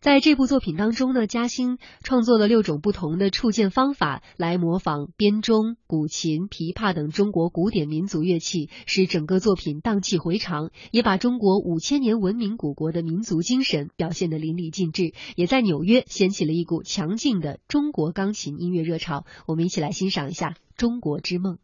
在这部作品当中呢，嘉兴创作了六种不同的触键方法来模仿编钟、古琴、琵琶等中国古典民族乐器，使整个作品荡气回肠，也把中国五千年文明古国的民族精神表现得淋漓尽致，也在纽约掀起了一股强劲的中国钢琴音乐热潮。我们一起来欣赏一下《中国之梦》。